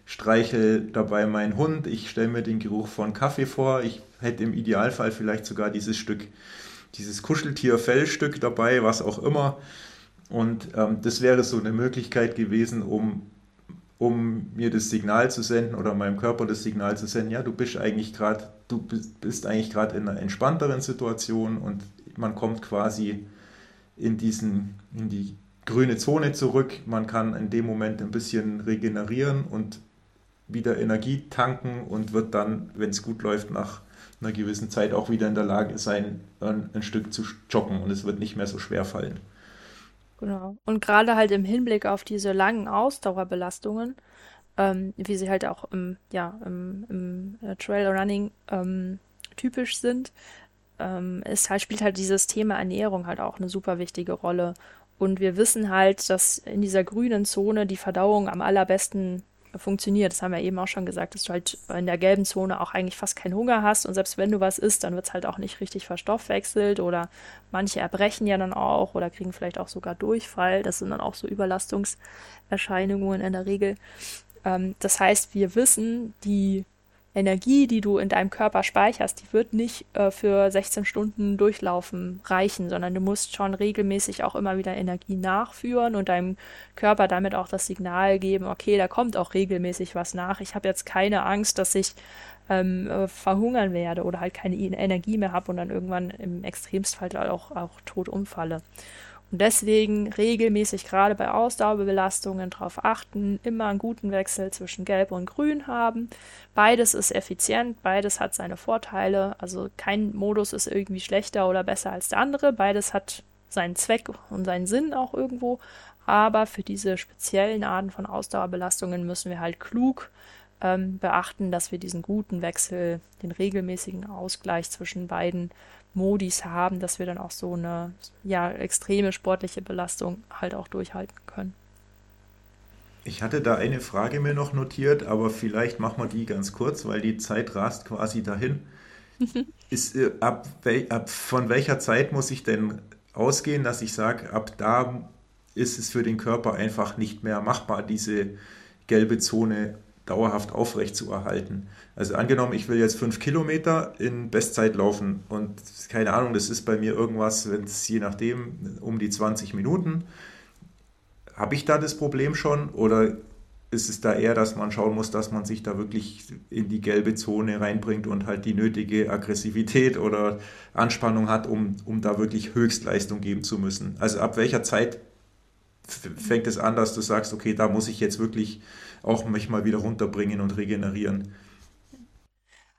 streiche dabei meinen Hund, ich stelle mir den Geruch von Kaffee vor, ich hätte im Idealfall vielleicht sogar dieses Stück, dieses Kuscheltier-Fellstück dabei, was auch immer. Und ähm, das wäre so eine Möglichkeit gewesen, um um mir das Signal zu senden oder meinem Körper das Signal zu senden, ja, du bist eigentlich gerade, du bist, eigentlich gerade in einer entspannteren Situation und man kommt quasi in diesen, in die grüne Zone zurück. Man kann in dem Moment ein bisschen regenerieren und wieder Energie tanken und wird dann, wenn es gut läuft, nach einer gewissen Zeit auch wieder in der Lage sein, ein, ein Stück zu joggen und es wird nicht mehr so schwer fallen. Genau. Und gerade halt im Hinblick auf diese langen Ausdauerbelastungen, ähm, wie sie halt auch im, ja, im, im äh, Trailrunning ähm, typisch sind, ähm, ist halt, spielt halt dieses Thema Ernährung halt auch eine super wichtige Rolle. Und wir wissen halt, dass in dieser grünen Zone die Verdauung am allerbesten funktioniert. Das haben wir eben auch schon gesagt, dass du halt in der gelben Zone auch eigentlich fast keinen Hunger hast und selbst wenn du was isst, dann wird es halt auch nicht richtig verstoffwechselt oder manche erbrechen ja dann auch oder kriegen vielleicht auch sogar Durchfall. Das sind dann auch so Überlastungserscheinungen in der Regel. Ähm, das heißt, wir wissen, die Energie, die du in deinem Körper speicherst, die wird nicht äh, für 16 Stunden durchlaufen reichen, sondern du musst schon regelmäßig auch immer wieder Energie nachführen und deinem Körper damit auch das Signal geben, okay, da kommt auch regelmäßig was nach. Ich habe jetzt keine Angst, dass ich ähm, äh, verhungern werde oder halt keine Energie mehr habe und dann irgendwann im Extremstfall auch, auch tot umfalle. Und deswegen regelmäßig gerade bei Ausdauerbelastungen darauf achten, immer einen guten Wechsel zwischen Gelb und Grün haben. Beides ist effizient, beides hat seine Vorteile. Also kein Modus ist irgendwie schlechter oder besser als der andere. Beides hat seinen Zweck und seinen Sinn auch irgendwo. Aber für diese speziellen Arten von Ausdauerbelastungen müssen wir halt klug ähm, beachten, dass wir diesen guten Wechsel, den regelmäßigen Ausgleich zwischen beiden Modis haben, dass wir dann auch so eine ja, extreme sportliche Belastung halt auch durchhalten können. Ich hatte da eine Frage mir noch notiert, aber vielleicht machen wir die ganz kurz, weil die Zeit rast quasi dahin. Ist, äh, ab, ab von welcher Zeit muss ich denn ausgehen, dass ich sage, ab da ist es für den Körper einfach nicht mehr machbar, diese gelbe Zone dauerhaft aufrecht zu erhalten. Also angenommen, ich will jetzt fünf Kilometer in Bestzeit laufen und keine Ahnung, das ist bei mir irgendwas, wenn es je nachdem um die 20 Minuten. Habe ich da das Problem schon oder ist es da eher, dass man schauen muss, dass man sich da wirklich in die gelbe Zone reinbringt und halt die nötige Aggressivität oder Anspannung hat, um, um da wirklich Höchstleistung geben zu müssen? Also ab welcher Zeit fängt es an, dass du sagst, okay, da muss ich jetzt wirklich auch mich mal wieder runterbringen und regenerieren?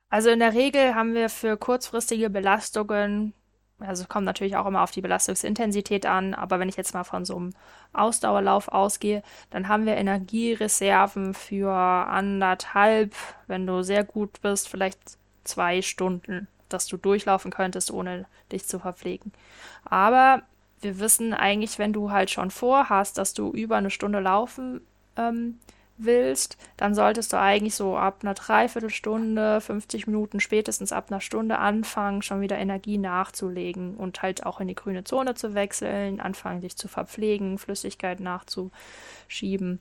Also in der Regel haben wir für kurzfristige Belastungen, also es kommt natürlich auch immer auf die Belastungsintensität an, aber wenn ich jetzt mal von so einem Ausdauerlauf ausgehe, dann haben wir Energiereserven für anderthalb, wenn du sehr gut bist, vielleicht zwei Stunden, dass du durchlaufen könntest, ohne dich zu verpflegen. Aber wir wissen eigentlich, wenn du halt schon vorhast, dass du über eine Stunde laufen ähm, willst, dann solltest du eigentlich so ab einer Dreiviertelstunde, 50 Minuten, spätestens ab einer Stunde anfangen, schon wieder Energie nachzulegen und halt auch in die grüne Zone zu wechseln, anfangen dich zu verpflegen, Flüssigkeit nachzuschieben,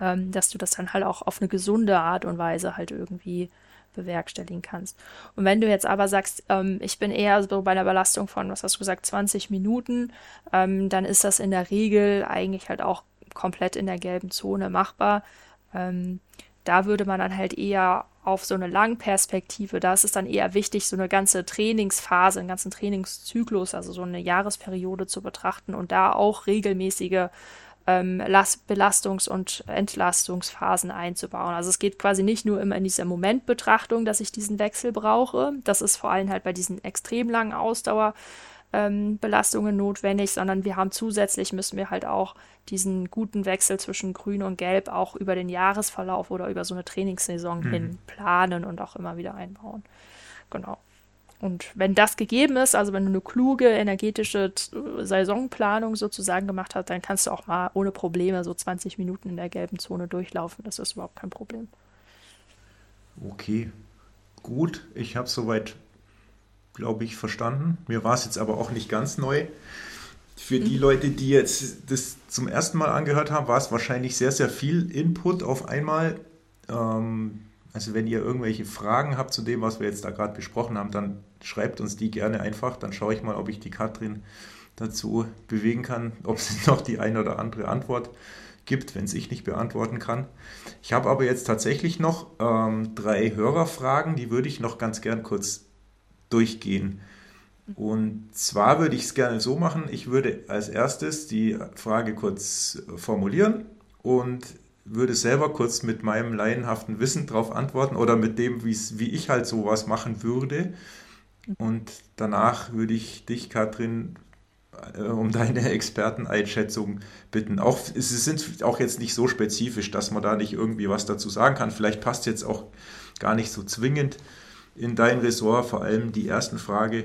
ähm, dass du das dann halt auch auf eine gesunde Art und Weise halt irgendwie bewerkstelligen kannst. Und wenn du jetzt aber sagst, ähm, ich bin eher so bei einer Belastung von, was hast du gesagt, 20 Minuten, ähm, dann ist das in der Regel eigentlich halt auch komplett in der gelben Zone machbar. Ähm, da würde man dann halt eher auf so eine Langperspektive, da ist es dann eher wichtig, so eine ganze Trainingsphase, einen ganzen Trainingszyklus, also so eine Jahresperiode zu betrachten und da auch regelmäßige ähm, Belastungs- und Entlastungsphasen einzubauen. Also es geht quasi nicht nur immer in dieser Momentbetrachtung, dass ich diesen Wechsel brauche. Das ist vor allem halt bei diesen extrem langen Ausdauer ähm, Belastungen notwendig, sondern wir haben zusätzlich müssen wir halt auch diesen guten Wechsel zwischen Grün und Gelb auch über den Jahresverlauf oder über so eine Trainingssaison mhm. hin planen und auch immer wieder einbauen. Genau. Und wenn das gegeben ist, also wenn du eine kluge energetische Saisonplanung sozusagen gemacht hast, dann kannst du auch mal ohne Probleme so 20 Minuten in der gelben Zone durchlaufen. Das ist überhaupt kein Problem. Okay, gut. Ich habe soweit glaube ich, verstanden. Mir war es jetzt aber auch nicht ganz neu. Für die. Leute, die jetzt das zum ersten Mal angehört haben, war es wahrscheinlich sehr, sehr viel Input auf einmal. Ähm, also wenn ihr irgendwelche Fragen habt zu dem, was wir jetzt da gerade besprochen haben, dann schreibt uns die gerne einfach. Dann schaue ich mal, ob ich die Katrin dazu bewegen kann, ob sie noch die eine oder andere Antwort gibt, wenn es ich nicht beantworten kann. Ich habe aber jetzt tatsächlich noch ähm, drei Hörerfragen, die würde ich noch ganz gern kurz durchgehen. Und zwar würde ich es gerne so machen, ich würde als erstes die Frage kurz formulieren und würde selber kurz mit meinem laienhaften Wissen darauf antworten oder mit dem, wie ich halt sowas machen würde. Und danach würde ich dich, Katrin, äh, um deine Experteneinschätzung bitten. Auch, es sind auch jetzt nicht so spezifisch, dass man da nicht irgendwie was dazu sagen kann. Vielleicht passt jetzt auch gar nicht so zwingend in dein Ressort. Vor allem die erste Frage,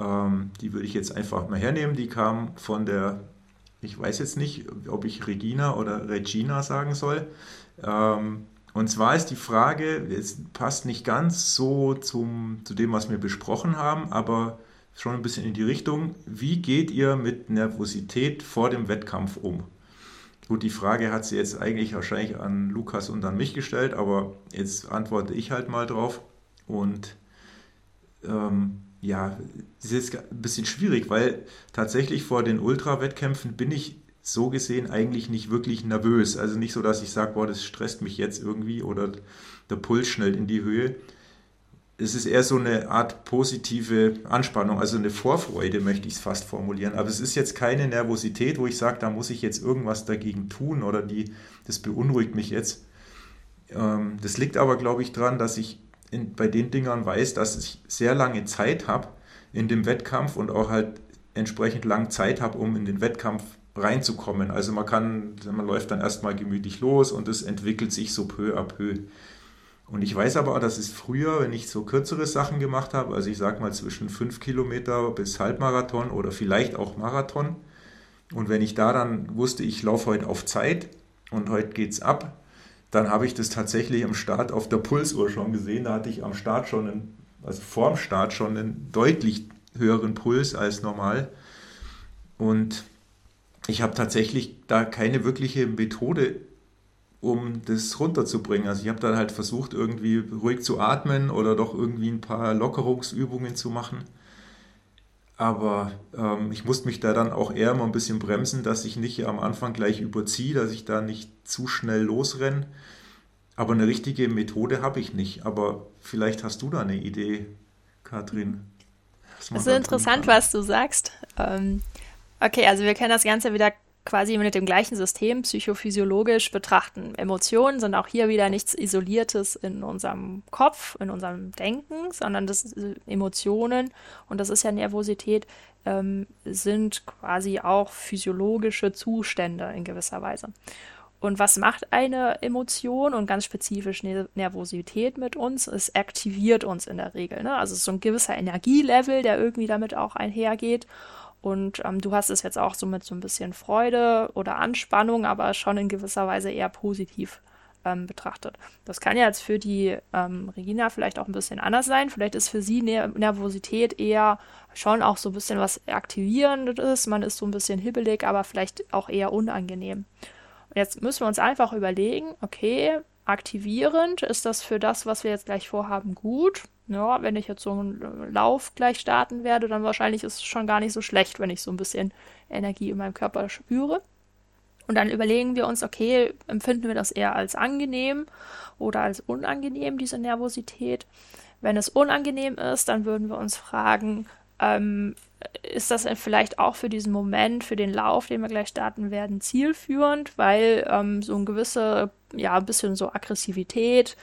ähm, die würde ich jetzt einfach mal hernehmen. Die kam von der, ich weiß jetzt nicht, ob ich Regina oder Regina sagen soll. Ähm, und zwar ist die Frage, es passt nicht ganz so zum, zu dem, was wir besprochen haben, aber schon ein bisschen in die Richtung, wie geht ihr mit Nervosität vor dem Wettkampf um? Gut, die Frage hat sie jetzt eigentlich wahrscheinlich an Lukas und an mich gestellt, aber jetzt antworte ich halt mal drauf. Und ähm, ja, es ist ein bisschen schwierig, weil tatsächlich vor den Ultra-Wettkämpfen bin ich so gesehen eigentlich nicht wirklich nervös. Also nicht so, dass ich sage, boah, das stresst mich jetzt irgendwie oder der Puls schnell in die Höhe. Es ist eher so eine Art positive Anspannung, also eine Vorfreude möchte ich es fast formulieren. Aber es ist jetzt keine Nervosität, wo ich sage, da muss ich jetzt irgendwas dagegen tun oder die, das beunruhigt mich jetzt. Ähm, das liegt aber, glaube ich, daran, dass ich in, bei den Dingern weiß, dass ich sehr lange Zeit habe in dem Wettkampf und auch halt entsprechend lang Zeit habe, um in den Wettkampf reinzukommen. Also man kann, man läuft dann erstmal gemütlich los und es entwickelt sich so peu à peu. Und ich weiß aber, dass es früher, wenn ich so kürzere Sachen gemacht habe, also ich sage mal zwischen 5 Kilometer bis Halbmarathon oder vielleicht auch Marathon, und wenn ich da dann wusste, ich laufe heute auf Zeit und heute geht's ab, dann habe ich das tatsächlich am Start auf der Pulsuhr schon gesehen. Da hatte ich am Start schon, einen, also vorm Start schon einen deutlich höheren Puls als normal. Und ich habe tatsächlich da keine wirkliche Methode um das runterzubringen. Also ich habe dann halt versucht, irgendwie ruhig zu atmen oder doch irgendwie ein paar Lockerungsübungen zu machen. Aber ähm, ich musste mich da dann auch eher mal ein bisschen bremsen, dass ich nicht am Anfang gleich überziehe, dass ich da nicht zu schnell losrenne. Aber eine richtige Methode habe ich nicht. Aber vielleicht hast du da eine Idee, Katrin. Das ist interessant, was du sagst. Ähm, okay, also wir können das Ganze wieder quasi mit dem gleichen System psychophysiologisch betrachten. Emotionen sind auch hier wieder nichts Isoliertes in unserem Kopf, in unserem Denken, sondern das sind Emotionen und das ist ja Nervosität, ähm, sind quasi auch physiologische Zustände in gewisser Weise. Und was macht eine Emotion und ganz spezifisch Nervosität mit uns? Es aktiviert uns in der Regel. Ne? Also es ist so ein gewisser Energielevel, der irgendwie damit auch einhergeht. Und ähm, du hast es jetzt auch so mit so ein bisschen Freude oder Anspannung, aber schon in gewisser Weise eher positiv ähm, betrachtet. Das kann ja jetzt für die ähm, Regina vielleicht auch ein bisschen anders sein. Vielleicht ist für sie Ner Nervosität eher schon auch so ein bisschen was Aktivierendes. Man ist so ein bisschen hibbelig, aber vielleicht auch eher unangenehm. Und jetzt müssen wir uns einfach überlegen, okay, aktivierend ist das für das, was wir jetzt gleich vorhaben, gut ja, wenn ich jetzt so einen Lauf gleich starten werde, dann wahrscheinlich ist es schon gar nicht so schlecht, wenn ich so ein bisschen Energie in meinem Körper spüre. Und dann überlegen wir uns, okay, empfinden wir das eher als angenehm oder als unangenehm, diese Nervosität? Wenn es unangenehm ist, dann würden wir uns fragen, ähm, ist das vielleicht auch für diesen Moment, für den Lauf, den wir gleich starten werden, zielführend, weil ähm, so ein gewisse, ja, ein bisschen so Aggressivität,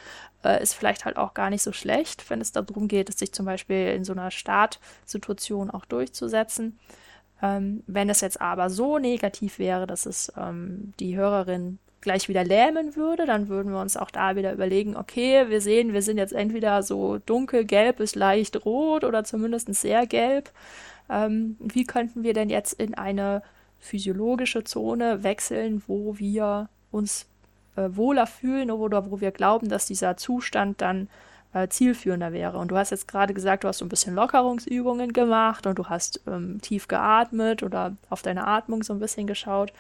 äh, ist vielleicht halt auch gar nicht so schlecht, wenn es darum geht, sich zum Beispiel in so einer Startsituation auch durchzusetzen. Ähm, wenn es jetzt aber so negativ wäre, dass es ähm, die Hörerin gleich wieder lähmen würde, dann würden wir uns auch da wieder überlegen, okay, wir sehen, wir sind jetzt entweder so dunkelgelb bis leicht rot oder zumindest sehr gelb. Ähm, wie könnten wir denn jetzt in eine physiologische Zone wechseln, wo wir uns äh, wohler fühlen oder wo wir glauben, dass dieser Zustand dann äh, zielführender wäre. Und du hast jetzt gerade gesagt, du hast so ein bisschen Lockerungsübungen gemacht und du hast ähm, tief geatmet oder auf deine Atmung so ein bisschen geschaut.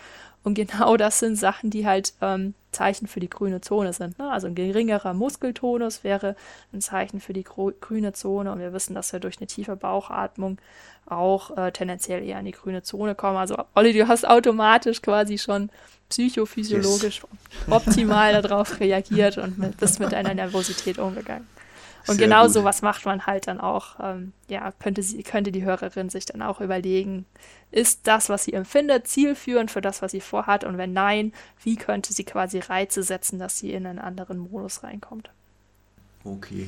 Und genau das sind Sachen, die halt ähm, Zeichen für die grüne Zone sind. Ne? Also ein geringerer Muskeltonus wäre ein Zeichen für die grüne Zone. Und wir wissen, dass wir durch eine tiefe Bauchatmung auch äh, tendenziell eher in die grüne Zone kommen. Also Olli, du hast automatisch quasi schon psychophysiologisch yes. optimal darauf reagiert und mit, bist mit deiner Nervosität umgegangen. Und Sehr genau gut. so was macht man halt dann auch. Ähm, ja, könnte, sie, könnte die Hörerin sich dann auch überlegen, ist das, was sie empfindet, zielführend für das, was sie vorhat? Und wenn nein, wie könnte sie quasi Reize setzen, dass sie in einen anderen Modus reinkommt? Okay,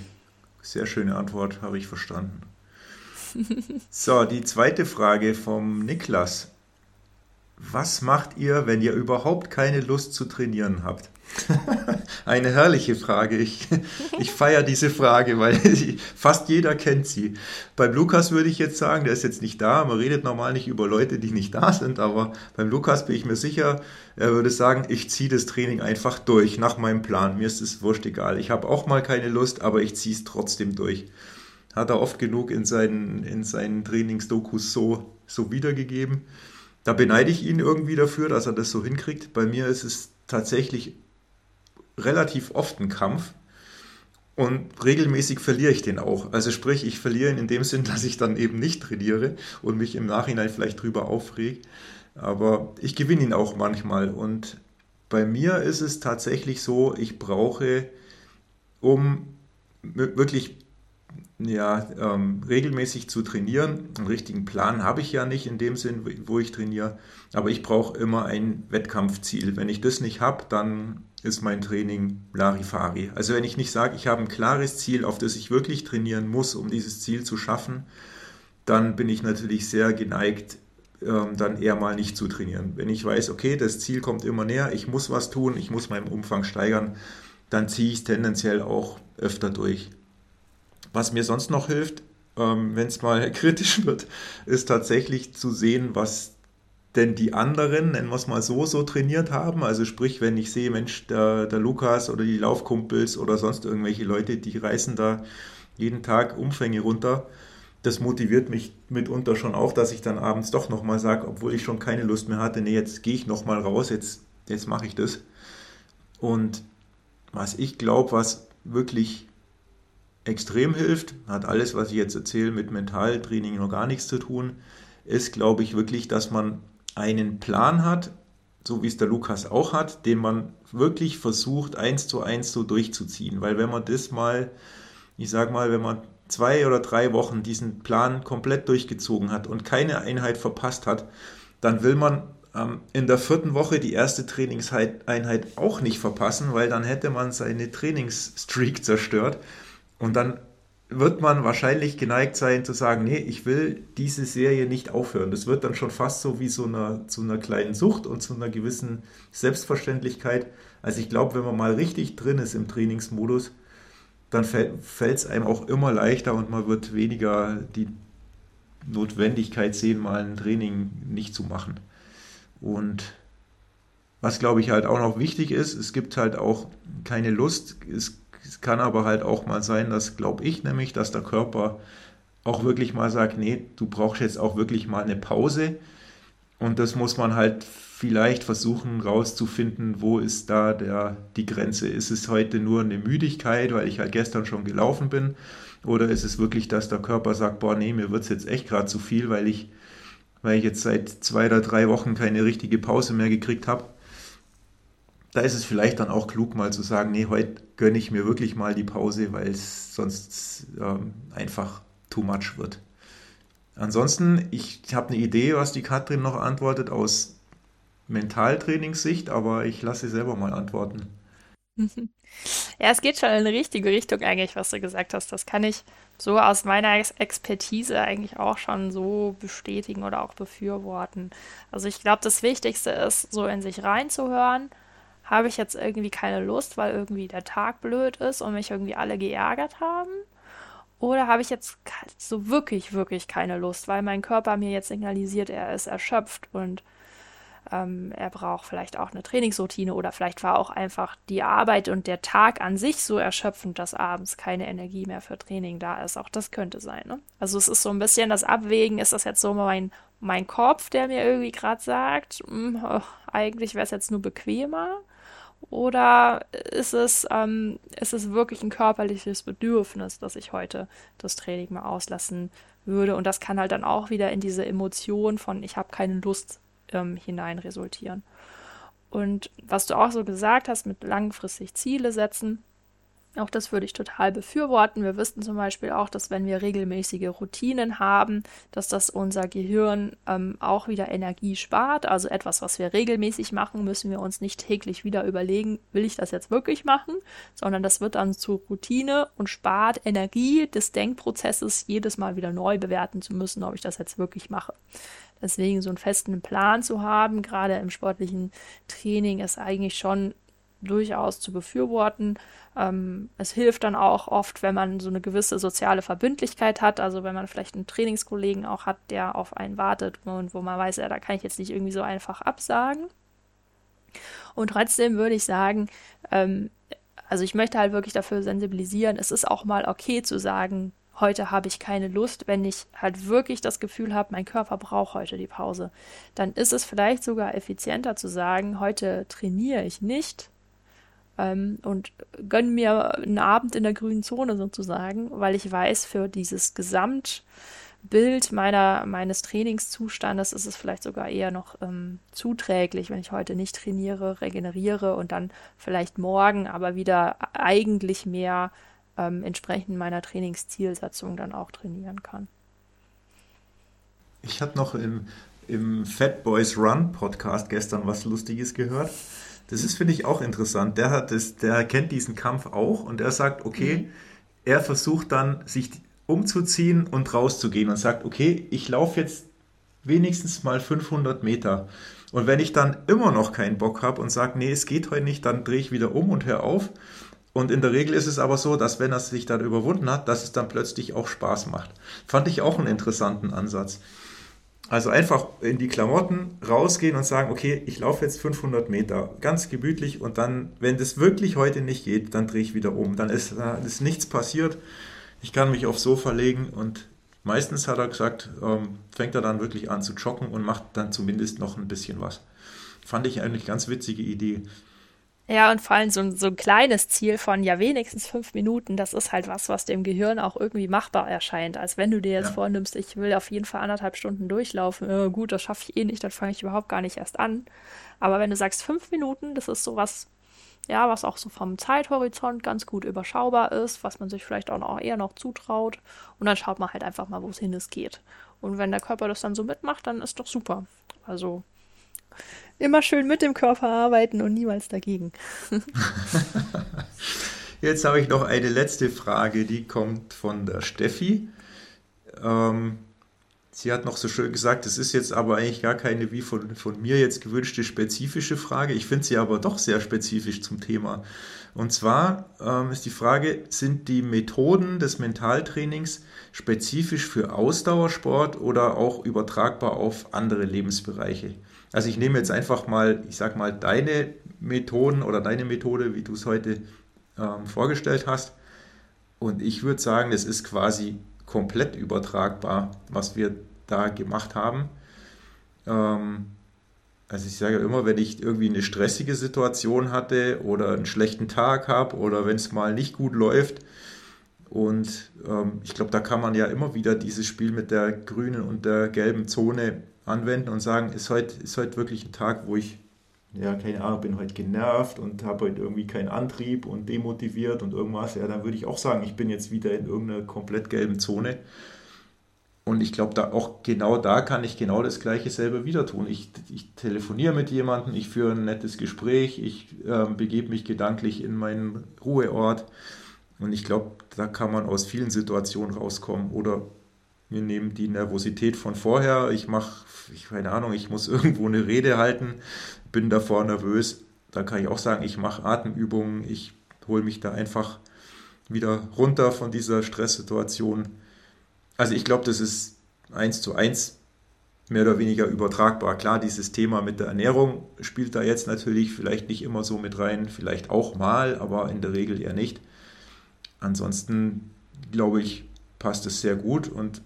sehr schöne Antwort, habe ich verstanden. so, die zweite Frage vom Niklas. Was macht ihr, wenn ihr überhaupt keine Lust zu trainieren habt? Eine herrliche Frage. Ich, ich feiere diese Frage, weil fast jeder kennt sie. Beim Lukas würde ich jetzt sagen, der ist jetzt nicht da. Man redet normal nicht über Leute, die nicht da sind, aber beim Lukas bin ich mir sicher, er würde sagen, ich ziehe das Training einfach durch, nach meinem Plan. Mir ist es wurscht egal. Ich habe auch mal keine Lust, aber ich ziehe es trotzdem durch. Hat er oft genug in seinen, in seinen Trainingsdokus so, so wiedergegeben. Da beneide ich ihn irgendwie dafür, dass er das so hinkriegt. Bei mir ist es tatsächlich relativ oft ein Kampf und regelmäßig verliere ich den auch. Also sprich, ich verliere ihn in dem Sinn, dass ich dann eben nicht trainiere und mich im Nachhinein vielleicht drüber aufrege. Aber ich gewinne ihn auch manchmal. Und bei mir ist es tatsächlich so, ich brauche, um wirklich ja, ähm, regelmäßig zu trainieren. Einen richtigen Plan habe ich ja nicht in dem Sinn, wo ich trainiere, aber ich brauche immer ein Wettkampfziel. Wenn ich das nicht habe, dann ist mein Training Larifari. Also wenn ich nicht sage, ich habe ein klares Ziel, auf das ich wirklich trainieren muss, um dieses Ziel zu schaffen, dann bin ich natürlich sehr geneigt, ähm, dann eher mal nicht zu trainieren. Wenn ich weiß, okay, das Ziel kommt immer näher, ich muss was tun, ich muss meinen Umfang steigern, dann ziehe ich es tendenziell auch öfter durch. Was mir sonst noch hilft, ähm, wenn es mal kritisch wird, ist tatsächlich zu sehen, was denn die anderen, nennen wir es mal so, so trainiert haben. Also sprich, wenn ich sehe, Mensch, der, der Lukas oder die Laufkumpels oder sonst irgendwelche Leute, die reißen da jeden Tag Umfänge runter. Das motiviert mich mitunter schon auch, dass ich dann abends doch nochmal sage, obwohl ich schon keine Lust mehr hatte, nee, jetzt gehe ich nochmal raus, jetzt, jetzt mache ich das. Und was ich glaube, was wirklich extrem hilft, hat alles, was ich jetzt erzähle, mit Mentaltraining noch gar nichts zu tun, ist, glaube ich, wirklich, dass man einen Plan hat, so wie es der Lukas auch hat, den man wirklich versucht, eins zu eins so durchzuziehen. Weil wenn man das mal, ich sag mal, wenn man zwei oder drei Wochen diesen Plan komplett durchgezogen hat und keine Einheit verpasst hat, dann will man ähm, in der vierten Woche die erste Trainingseinheit auch nicht verpassen, weil dann hätte man seine Trainingsstreak zerstört und dann wird man wahrscheinlich geneigt sein zu sagen, nee, ich will diese Serie nicht aufhören. Das wird dann schon fast so wie so einer, zu einer kleinen Sucht und zu einer gewissen Selbstverständlichkeit. Also ich glaube, wenn man mal richtig drin ist im Trainingsmodus, dann fällt es einem auch immer leichter und man wird weniger die Notwendigkeit sehen, mal ein Training nicht zu machen. Und was glaube ich halt auch noch wichtig ist, es gibt halt auch keine Lust, es es kann aber halt auch mal sein, dass, glaube ich nämlich, dass der Körper auch wirklich mal sagt, nee, du brauchst jetzt auch wirklich mal eine Pause. Und das muss man halt vielleicht versuchen rauszufinden, wo ist da der, die Grenze. Ist es heute nur eine Müdigkeit, weil ich halt gestern schon gelaufen bin? Oder ist es wirklich, dass der Körper sagt, boah, nee, mir wird es jetzt echt gerade zu viel, weil ich, weil ich jetzt seit zwei oder drei Wochen keine richtige Pause mehr gekriegt habe? Da ist es vielleicht dann auch klug, mal zu sagen, nee, heute gönne ich mir wirklich mal die Pause, weil es sonst ähm, einfach too much wird. Ansonsten, ich habe eine Idee, was die Katrin noch antwortet aus Mentaltrainingssicht, aber ich lasse sie selber mal antworten. Ja, es geht schon in die richtige Richtung eigentlich, was du gesagt hast. Das kann ich so aus meiner Expertise eigentlich auch schon so bestätigen oder auch befürworten. Also ich glaube, das Wichtigste ist, so in sich reinzuhören habe ich jetzt irgendwie keine Lust, weil irgendwie der Tag blöd ist und mich irgendwie alle geärgert haben? Oder habe ich jetzt so wirklich, wirklich keine Lust, weil mein Körper mir jetzt signalisiert, er ist erschöpft und ähm, er braucht vielleicht auch eine Trainingsroutine oder vielleicht war auch einfach die Arbeit und der Tag an sich so erschöpfend, dass abends keine Energie mehr für Training da ist. Auch das könnte sein. Ne? Also es ist so ein bisschen das Abwägen, ist das jetzt so mein, mein Kopf, der mir irgendwie gerade sagt, mh, hm, oh, eigentlich wäre es jetzt nur bequemer oder ist es, ähm, ist es wirklich ein körperliches Bedürfnis, dass ich heute das Training mal auslassen würde? Und das kann halt dann auch wieder in diese Emotion von ich habe keine Lust ähm, hinein resultieren. Und was du auch so gesagt hast mit langfristig Ziele setzen, auch das würde ich total befürworten. Wir wissen zum Beispiel auch, dass wenn wir regelmäßige Routinen haben, dass das unser Gehirn ähm, auch wieder Energie spart. Also etwas, was wir regelmäßig machen, müssen wir uns nicht täglich wieder überlegen, will ich das jetzt wirklich machen, sondern das wird dann zur Routine und spart Energie des Denkprozesses, jedes Mal wieder neu bewerten zu müssen, ob ich das jetzt wirklich mache. Deswegen so einen festen Plan zu haben, gerade im sportlichen Training, ist eigentlich schon durchaus zu befürworten. Ähm, es hilft dann auch oft, wenn man so eine gewisse soziale Verbindlichkeit hat, also wenn man vielleicht einen Trainingskollegen auch hat, der auf einen wartet und wo man weiß, ja, da kann ich jetzt nicht irgendwie so einfach absagen. Und trotzdem würde ich sagen, ähm, also ich möchte halt wirklich dafür sensibilisieren, es ist auch mal okay zu sagen, heute habe ich keine Lust, wenn ich halt wirklich das Gefühl habe, mein Körper braucht heute die Pause. Dann ist es vielleicht sogar effizienter zu sagen, heute trainiere ich nicht, ähm, und gönne mir einen Abend in der grünen Zone sozusagen, weil ich weiß, für dieses Gesamtbild meiner, meines Trainingszustandes ist es vielleicht sogar eher noch ähm, zuträglich, wenn ich heute nicht trainiere, regeneriere und dann vielleicht morgen aber wieder eigentlich mehr ähm, entsprechend meiner Trainingszielsetzung dann auch trainieren kann. Ich habe noch im, im Fat Boys Run Podcast gestern was Lustiges gehört. Das ist, finde ich, auch interessant. Der hat das, der kennt diesen Kampf auch und er sagt, okay, mhm. er versucht dann, sich umzuziehen und rauszugehen und sagt, okay, ich laufe jetzt wenigstens mal 500 Meter. Und wenn ich dann immer noch keinen Bock habe und sage, nee, es geht heute nicht, dann drehe ich wieder um und hör auf. Und in der Regel ist es aber so, dass wenn er sich dann überwunden hat, dass es dann plötzlich auch Spaß macht. Fand ich auch einen interessanten Ansatz. Also einfach in die Klamotten rausgehen und sagen, okay, ich laufe jetzt 500 Meter, ganz gemütlich und dann, wenn das wirklich heute nicht geht, dann drehe ich wieder um. Dann ist, dann ist nichts passiert. Ich kann mich aufs Sofa legen und meistens hat er gesagt, ähm, fängt er dann wirklich an zu joggen und macht dann zumindest noch ein bisschen was. Fand ich eigentlich ganz witzige Idee. Ja, und vor allem so, so ein kleines Ziel von ja wenigstens fünf Minuten, das ist halt was, was dem Gehirn auch irgendwie machbar erscheint. Als wenn du dir jetzt ja. vornimmst, ich will auf jeden Fall anderthalb Stunden durchlaufen. Äh, gut, das schaffe ich eh nicht, dann fange ich überhaupt gar nicht erst an. Aber wenn du sagst fünf Minuten, das ist sowas, ja, was auch so vom Zeithorizont ganz gut überschaubar ist, was man sich vielleicht auch noch eher noch zutraut. Und dann schaut man halt einfach mal, wo es hin es geht. Und wenn der Körper das dann so mitmacht, dann ist doch super. Also Immer schön mit dem Körper arbeiten und niemals dagegen. Jetzt habe ich noch eine letzte Frage, die kommt von der Steffi. Ähm, sie hat noch so schön gesagt, es ist jetzt aber eigentlich gar keine wie von, von mir jetzt gewünschte spezifische Frage. Ich finde sie aber doch sehr spezifisch zum Thema. Und zwar ähm, ist die Frage, sind die Methoden des Mentaltrainings spezifisch für Ausdauersport oder auch übertragbar auf andere Lebensbereiche? Also ich nehme jetzt einfach mal, ich sag mal, deine Methoden oder deine Methode, wie du es heute ähm, vorgestellt hast. Und ich würde sagen, es ist quasi komplett übertragbar, was wir da gemacht haben. Ähm, also ich sage immer, wenn ich irgendwie eine stressige Situation hatte oder einen schlechten Tag habe oder wenn es mal nicht gut läuft. Und ähm, ich glaube, da kann man ja immer wieder dieses Spiel mit der grünen und der gelben Zone anwenden und sagen, ist heute, ist heute wirklich ein Tag, wo ich, ja, keine Ahnung, bin heute genervt und habe heute irgendwie keinen Antrieb und demotiviert und irgendwas, ja, dann würde ich auch sagen, ich bin jetzt wieder in irgendeiner komplett gelben Zone. Und ich glaube, da auch genau da kann ich genau das Gleiche selber wieder tun. Ich, ich telefoniere mit jemandem, ich führe ein nettes Gespräch, ich äh, begebe mich gedanklich in meinen Ruheort. Und ich glaube, da kann man aus vielen Situationen rauskommen. Oder wir nehmen die Nervosität von vorher. Ich mache, ich keine Ahnung, ich muss irgendwo eine Rede halten, bin davor nervös. Dann kann ich auch sagen, ich mache Atemübungen, ich hole mich da einfach wieder runter von dieser Stresssituation. Also ich glaube, das ist eins zu eins mehr oder weniger übertragbar. Klar, dieses Thema mit der Ernährung spielt da jetzt natürlich vielleicht nicht immer so mit rein, vielleicht auch mal, aber in der Regel eher nicht. Ansonsten glaube ich, passt es sehr gut und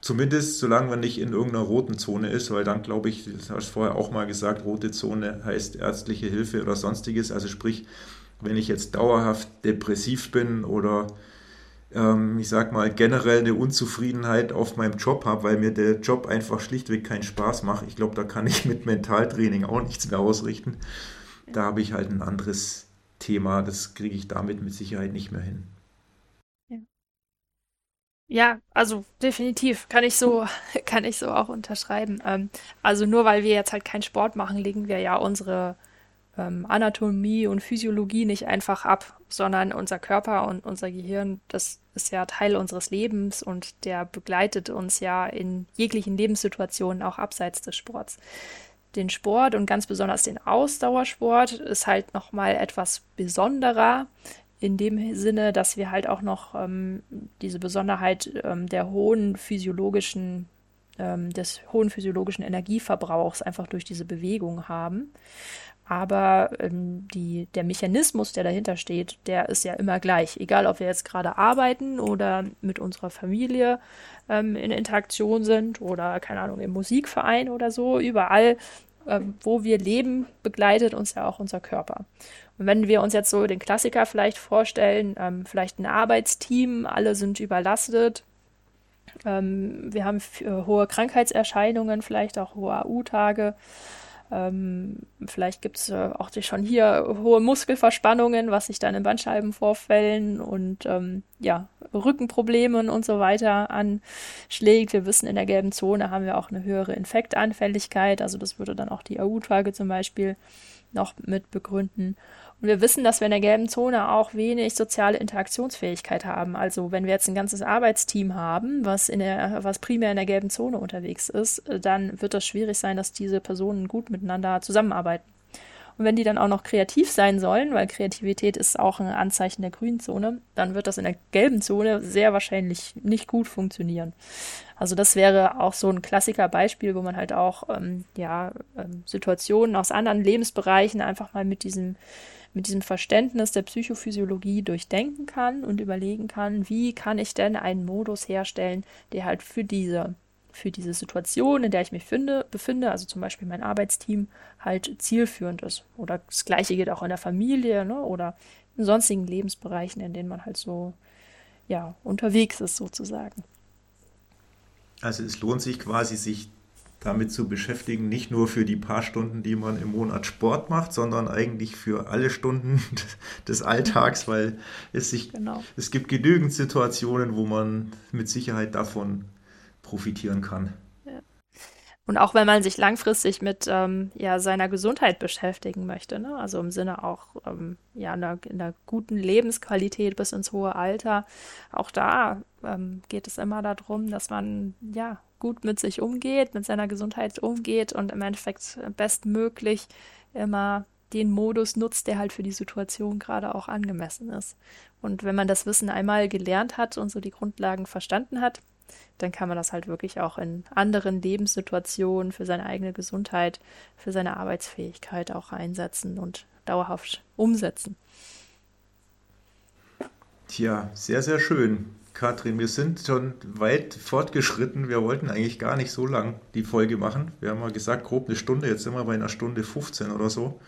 Zumindest solange man nicht in irgendeiner roten Zone ist, weil dann glaube ich, das hast du vorher auch mal gesagt, rote Zone heißt ärztliche Hilfe oder sonstiges. Also sprich, wenn ich jetzt dauerhaft depressiv bin oder ähm, ich sag mal generell eine Unzufriedenheit auf meinem Job habe, weil mir der Job einfach schlichtweg keinen Spaß macht, ich glaube, da kann ich mit Mentaltraining auch nichts mehr ausrichten. Da habe ich halt ein anderes Thema, das kriege ich damit mit Sicherheit nicht mehr hin. Ja, also definitiv kann ich so, kann ich so auch unterschreiben. Ähm, also nur weil wir jetzt halt keinen Sport machen, legen wir ja unsere ähm, Anatomie und Physiologie nicht einfach ab, sondern unser Körper und unser Gehirn, das ist ja Teil unseres Lebens und der begleitet uns ja in jeglichen Lebenssituationen, auch abseits des Sports. Den Sport und ganz besonders den Ausdauersport ist halt nochmal etwas besonderer, in dem Sinne, dass wir halt auch noch ähm, diese Besonderheit ähm, der hohen physiologischen, ähm, des hohen physiologischen Energieverbrauchs einfach durch diese Bewegung haben. Aber ähm, die, der Mechanismus, der dahinter steht, der ist ja immer gleich. Egal, ob wir jetzt gerade arbeiten oder mit unserer Familie ähm, in Interaktion sind oder, keine Ahnung, im Musikverein oder so. Überall, ähm, wo wir leben, begleitet uns ja auch unser Körper. Und wenn wir uns jetzt so den Klassiker vielleicht vorstellen, ähm, vielleicht ein Arbeitsteam, alle sind überlastet, ähm, wir haben äh, hohe Krankheitserscheinungen, vielleicht auch hohe AU-Tage. Ähm, vielleicht gibt es äh, auch schon hier hohe Muskelverspannungen, was sich dann in Bandscheibenvorfällen und ähm, ja, Rückenproblemen und so weiter anschlägt. Wir wissen, in der gelben Zone haben wir auch eine höhere Infektanfälligkeit, also das würde dann auch die AU-Tage zum Beispiel noch mit begründen. Und wir wissen, dass wir in der gelben Zone auch wenig soziale Interaktionsfähigkeit haben. Also wenn wir jetzt ein ganzes Arbeitsteam haben, was, in der, was primär in der gelben Zone unterwegs ist, dann wird das schwierig sein, dass diese Personen gut miteinander zusammenarbeiten. Und wenn die dann auch noch kreativ sein sollen, weil Kreativität ist auch ein Anzeichen der grünen Zone, dann wird das in der gelben Zone sehr wahrscheinlich nicht gut funktionieren. Also das wäre auch so ein Klassikerbeispiel, wo man halt auch ähm, ja, ähm, Situationen aus anderen Lebensbereichen einfach mal mit diesem mit diesem Verständnis der Psychophysiologie durchdenken kann und überlegen kann, wie kann ich denn einen Modus herstellen, der halt für diese für diese Situation, in der ich mich finde, befinde, also zum Beispiel mein Arbeitsteam, halt zielführend ist. Oder das Gleiche geht auch in der Familie ne? oder in sonstigen Lebensbereichen, in denen man halt so ja, unterwegs ist sozusagen. Also es lohnt sich quasi, sich damit zu beschäftigen, nicht nur für die paar Stunden, die man im Monat Sport macht, sondern eigentlich für alle Stunden des Alltags, weil es sich genau. es gibt genügend Situationen, wo man mit Sicherheit davon profitieren kann. Ja. Und auch wenn man sich langfristig mit ähm, ja, seiner Gesundheit beschäftigen möchte, ne? also im Sinne auch ähm, ja, einer, einer, guten Lebensqualität bis ins hohe Alter, auch da ähm, geht es immer darum, dass man ja gut mit sich umgeht, mit seiner Gesundheit umgeht und im Endeffekt bestmöglich immer den Modus nutzt, der halt für die Situation gerade auch angemessen ist. Und wenn man das Wissen einmal gelernt hat und so die Grundlagen verstanden hat, dann kann man das halt wirklich auch in anderen Lebenssituationen für seine eigene Gesundheit, für seine Arbeitsfähigkeit auch einsetzen und dauerhaft umsetzen. Tja, sehr, sehr schön. Katrin, wir sind schon weit fortgeschritten. Wir wollten eigentlich gar nicht so lang die Folge machen. Wir haben mal gesagt, grob eine Stunde. Jetzt sind wir bei einer Stunde 15 oder so.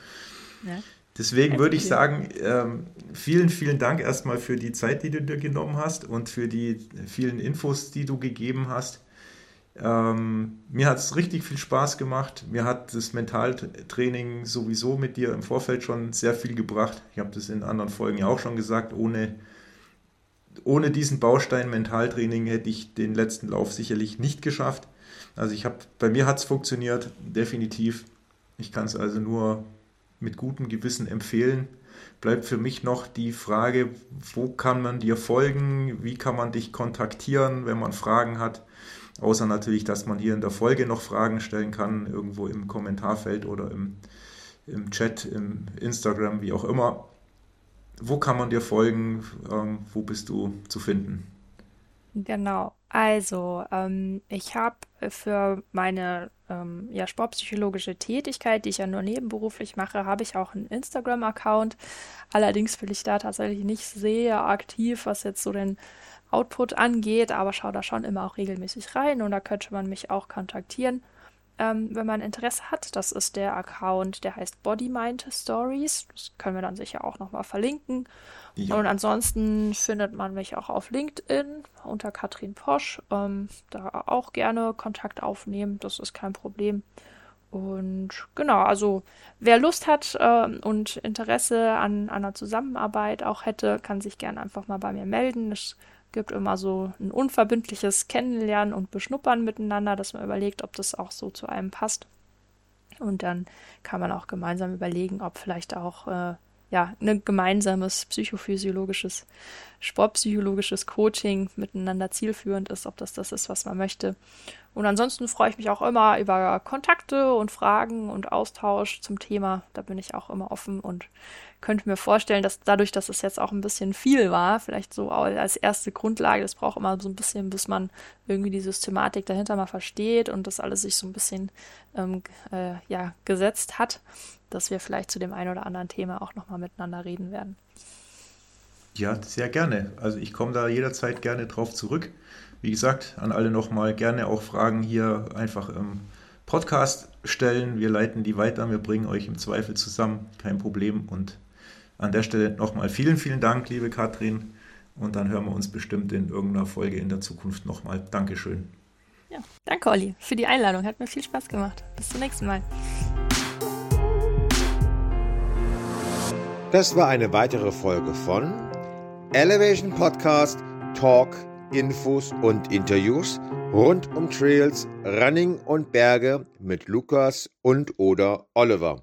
Ja. Deswegen würde ich sagen, ähm, vielen, vielen Dank erstmal für die Zeit, die du dir genommen hast und für die vielen Infos, die du gegeben hast. Ähm, mir hat es richtig viel Spaß gemacht. Mir hat das Mentaltraining sowieso mit dir im Vorfeld schon sehr viel gebracht. Ich habe das in anderen Folgen ja auch schon gesagt. Ohne, ohne diesen Baustein Mentaltraining hätte ich den letzten Lauf sicherlich nicht geschafft. Also ich habe, bei mir hat es funktioniert, definitiv. Ich kann es also nur mit gutem Gewissen empfehlen. Bleibt für mich noch die Frage, wo kann man dir folgen, wie kann man dich kontaktieren, wenn man Fragen hat. Außer natürlich, dass man hier in der Folge noch Fragen stellen kann, irgendwo im Kommentarfeld oder im, im Chat, im Instagram, wie auch immer. Wo kann man dir folgen? Ähm, wo bist du zu finden? Genau. Also, ähm, ich habe für meine ähm, ja, sportpsychologische Tätigkeit, die ich ja nur nebenberuflich mache, habe ich auch einen Instagram-Account. Allerdings bin ich da tatsächlich nicht sehr aktiv, was jetzt so den Output angeht, aber schaue da schon immer auch regelmäßig rein und da könnte man mich auch kontaktieren ähm, wenn man Interesse hat. Das ist der Account, der heißt Body Mind Stories. Das können wir dann sicher auch nochmal verlinken. Ja. Und ansonsten findet man mich auch auf LinkedIn unter Katrin Posch. Ähm, da auch gerne Kontakt aufnehmen, das ist kein Problem. Und genau, also wer Lust hat äh, und Interesse an, an einer Zusammenarbeit auch hätte, kann sich gerne einfach mal bei mir melden. Das gibt immer so ein unverbindliches Kennenlernen und Beschnuppern miteinander, dass man überlegt, ob das auch so zu einem passt. Und dann kann man auch gemeinsam überlegen, ob vielleicht auch äh, ja, ein gemeinsames psychophysiologisches, sportpsychologisches Coaching miteinander zielführend ist, ob das das ist, was man möchte. Und ansonsten freue ich mich auch immer über Kontakte und Fragen und Austausch zum Thema. Da bin ich auch immer offen und könnte mir vorstellen, dass dadurch, dass es jetzt auch ein bisschen viel war, vielleicht so als erste Grundlage, das braucht immer so ein bisschen, bis man irgendwie die Systematik dahinter mal versteht und das alles sich so ein bisschen ähm, äh, ja, gesetzt hat, dass wir vielleicht zu dem einen oder anderen Thema auch nochmal miteinander reden werden. Ja, sehr gerne. Also ich komme da jederzeit gerne drauf zurück. Wie gesagt, an alle nochmal gerne auch Fragen hier einfach im Podcast stellen. Wir leiten die weiter, wir bringen euch im Zweifel zusammen, kein Problem. Und an der Stelle nochmal vielen, vielen Dank, liebe Katrin. Und dann hören wir uns bestimmt in irgendeiner Folge in der Zukunft nochmal. Dankeschön. Ja, danke, Olli, für die Einladung. Hat mir viel Spaß gemacht. Bis zum nächsten Mal. Das war eine weitere Folge von Elevation Podcast Talk, Infos und Interviews rund um Trails, Running und Berge mit Lukas und oder Oliver.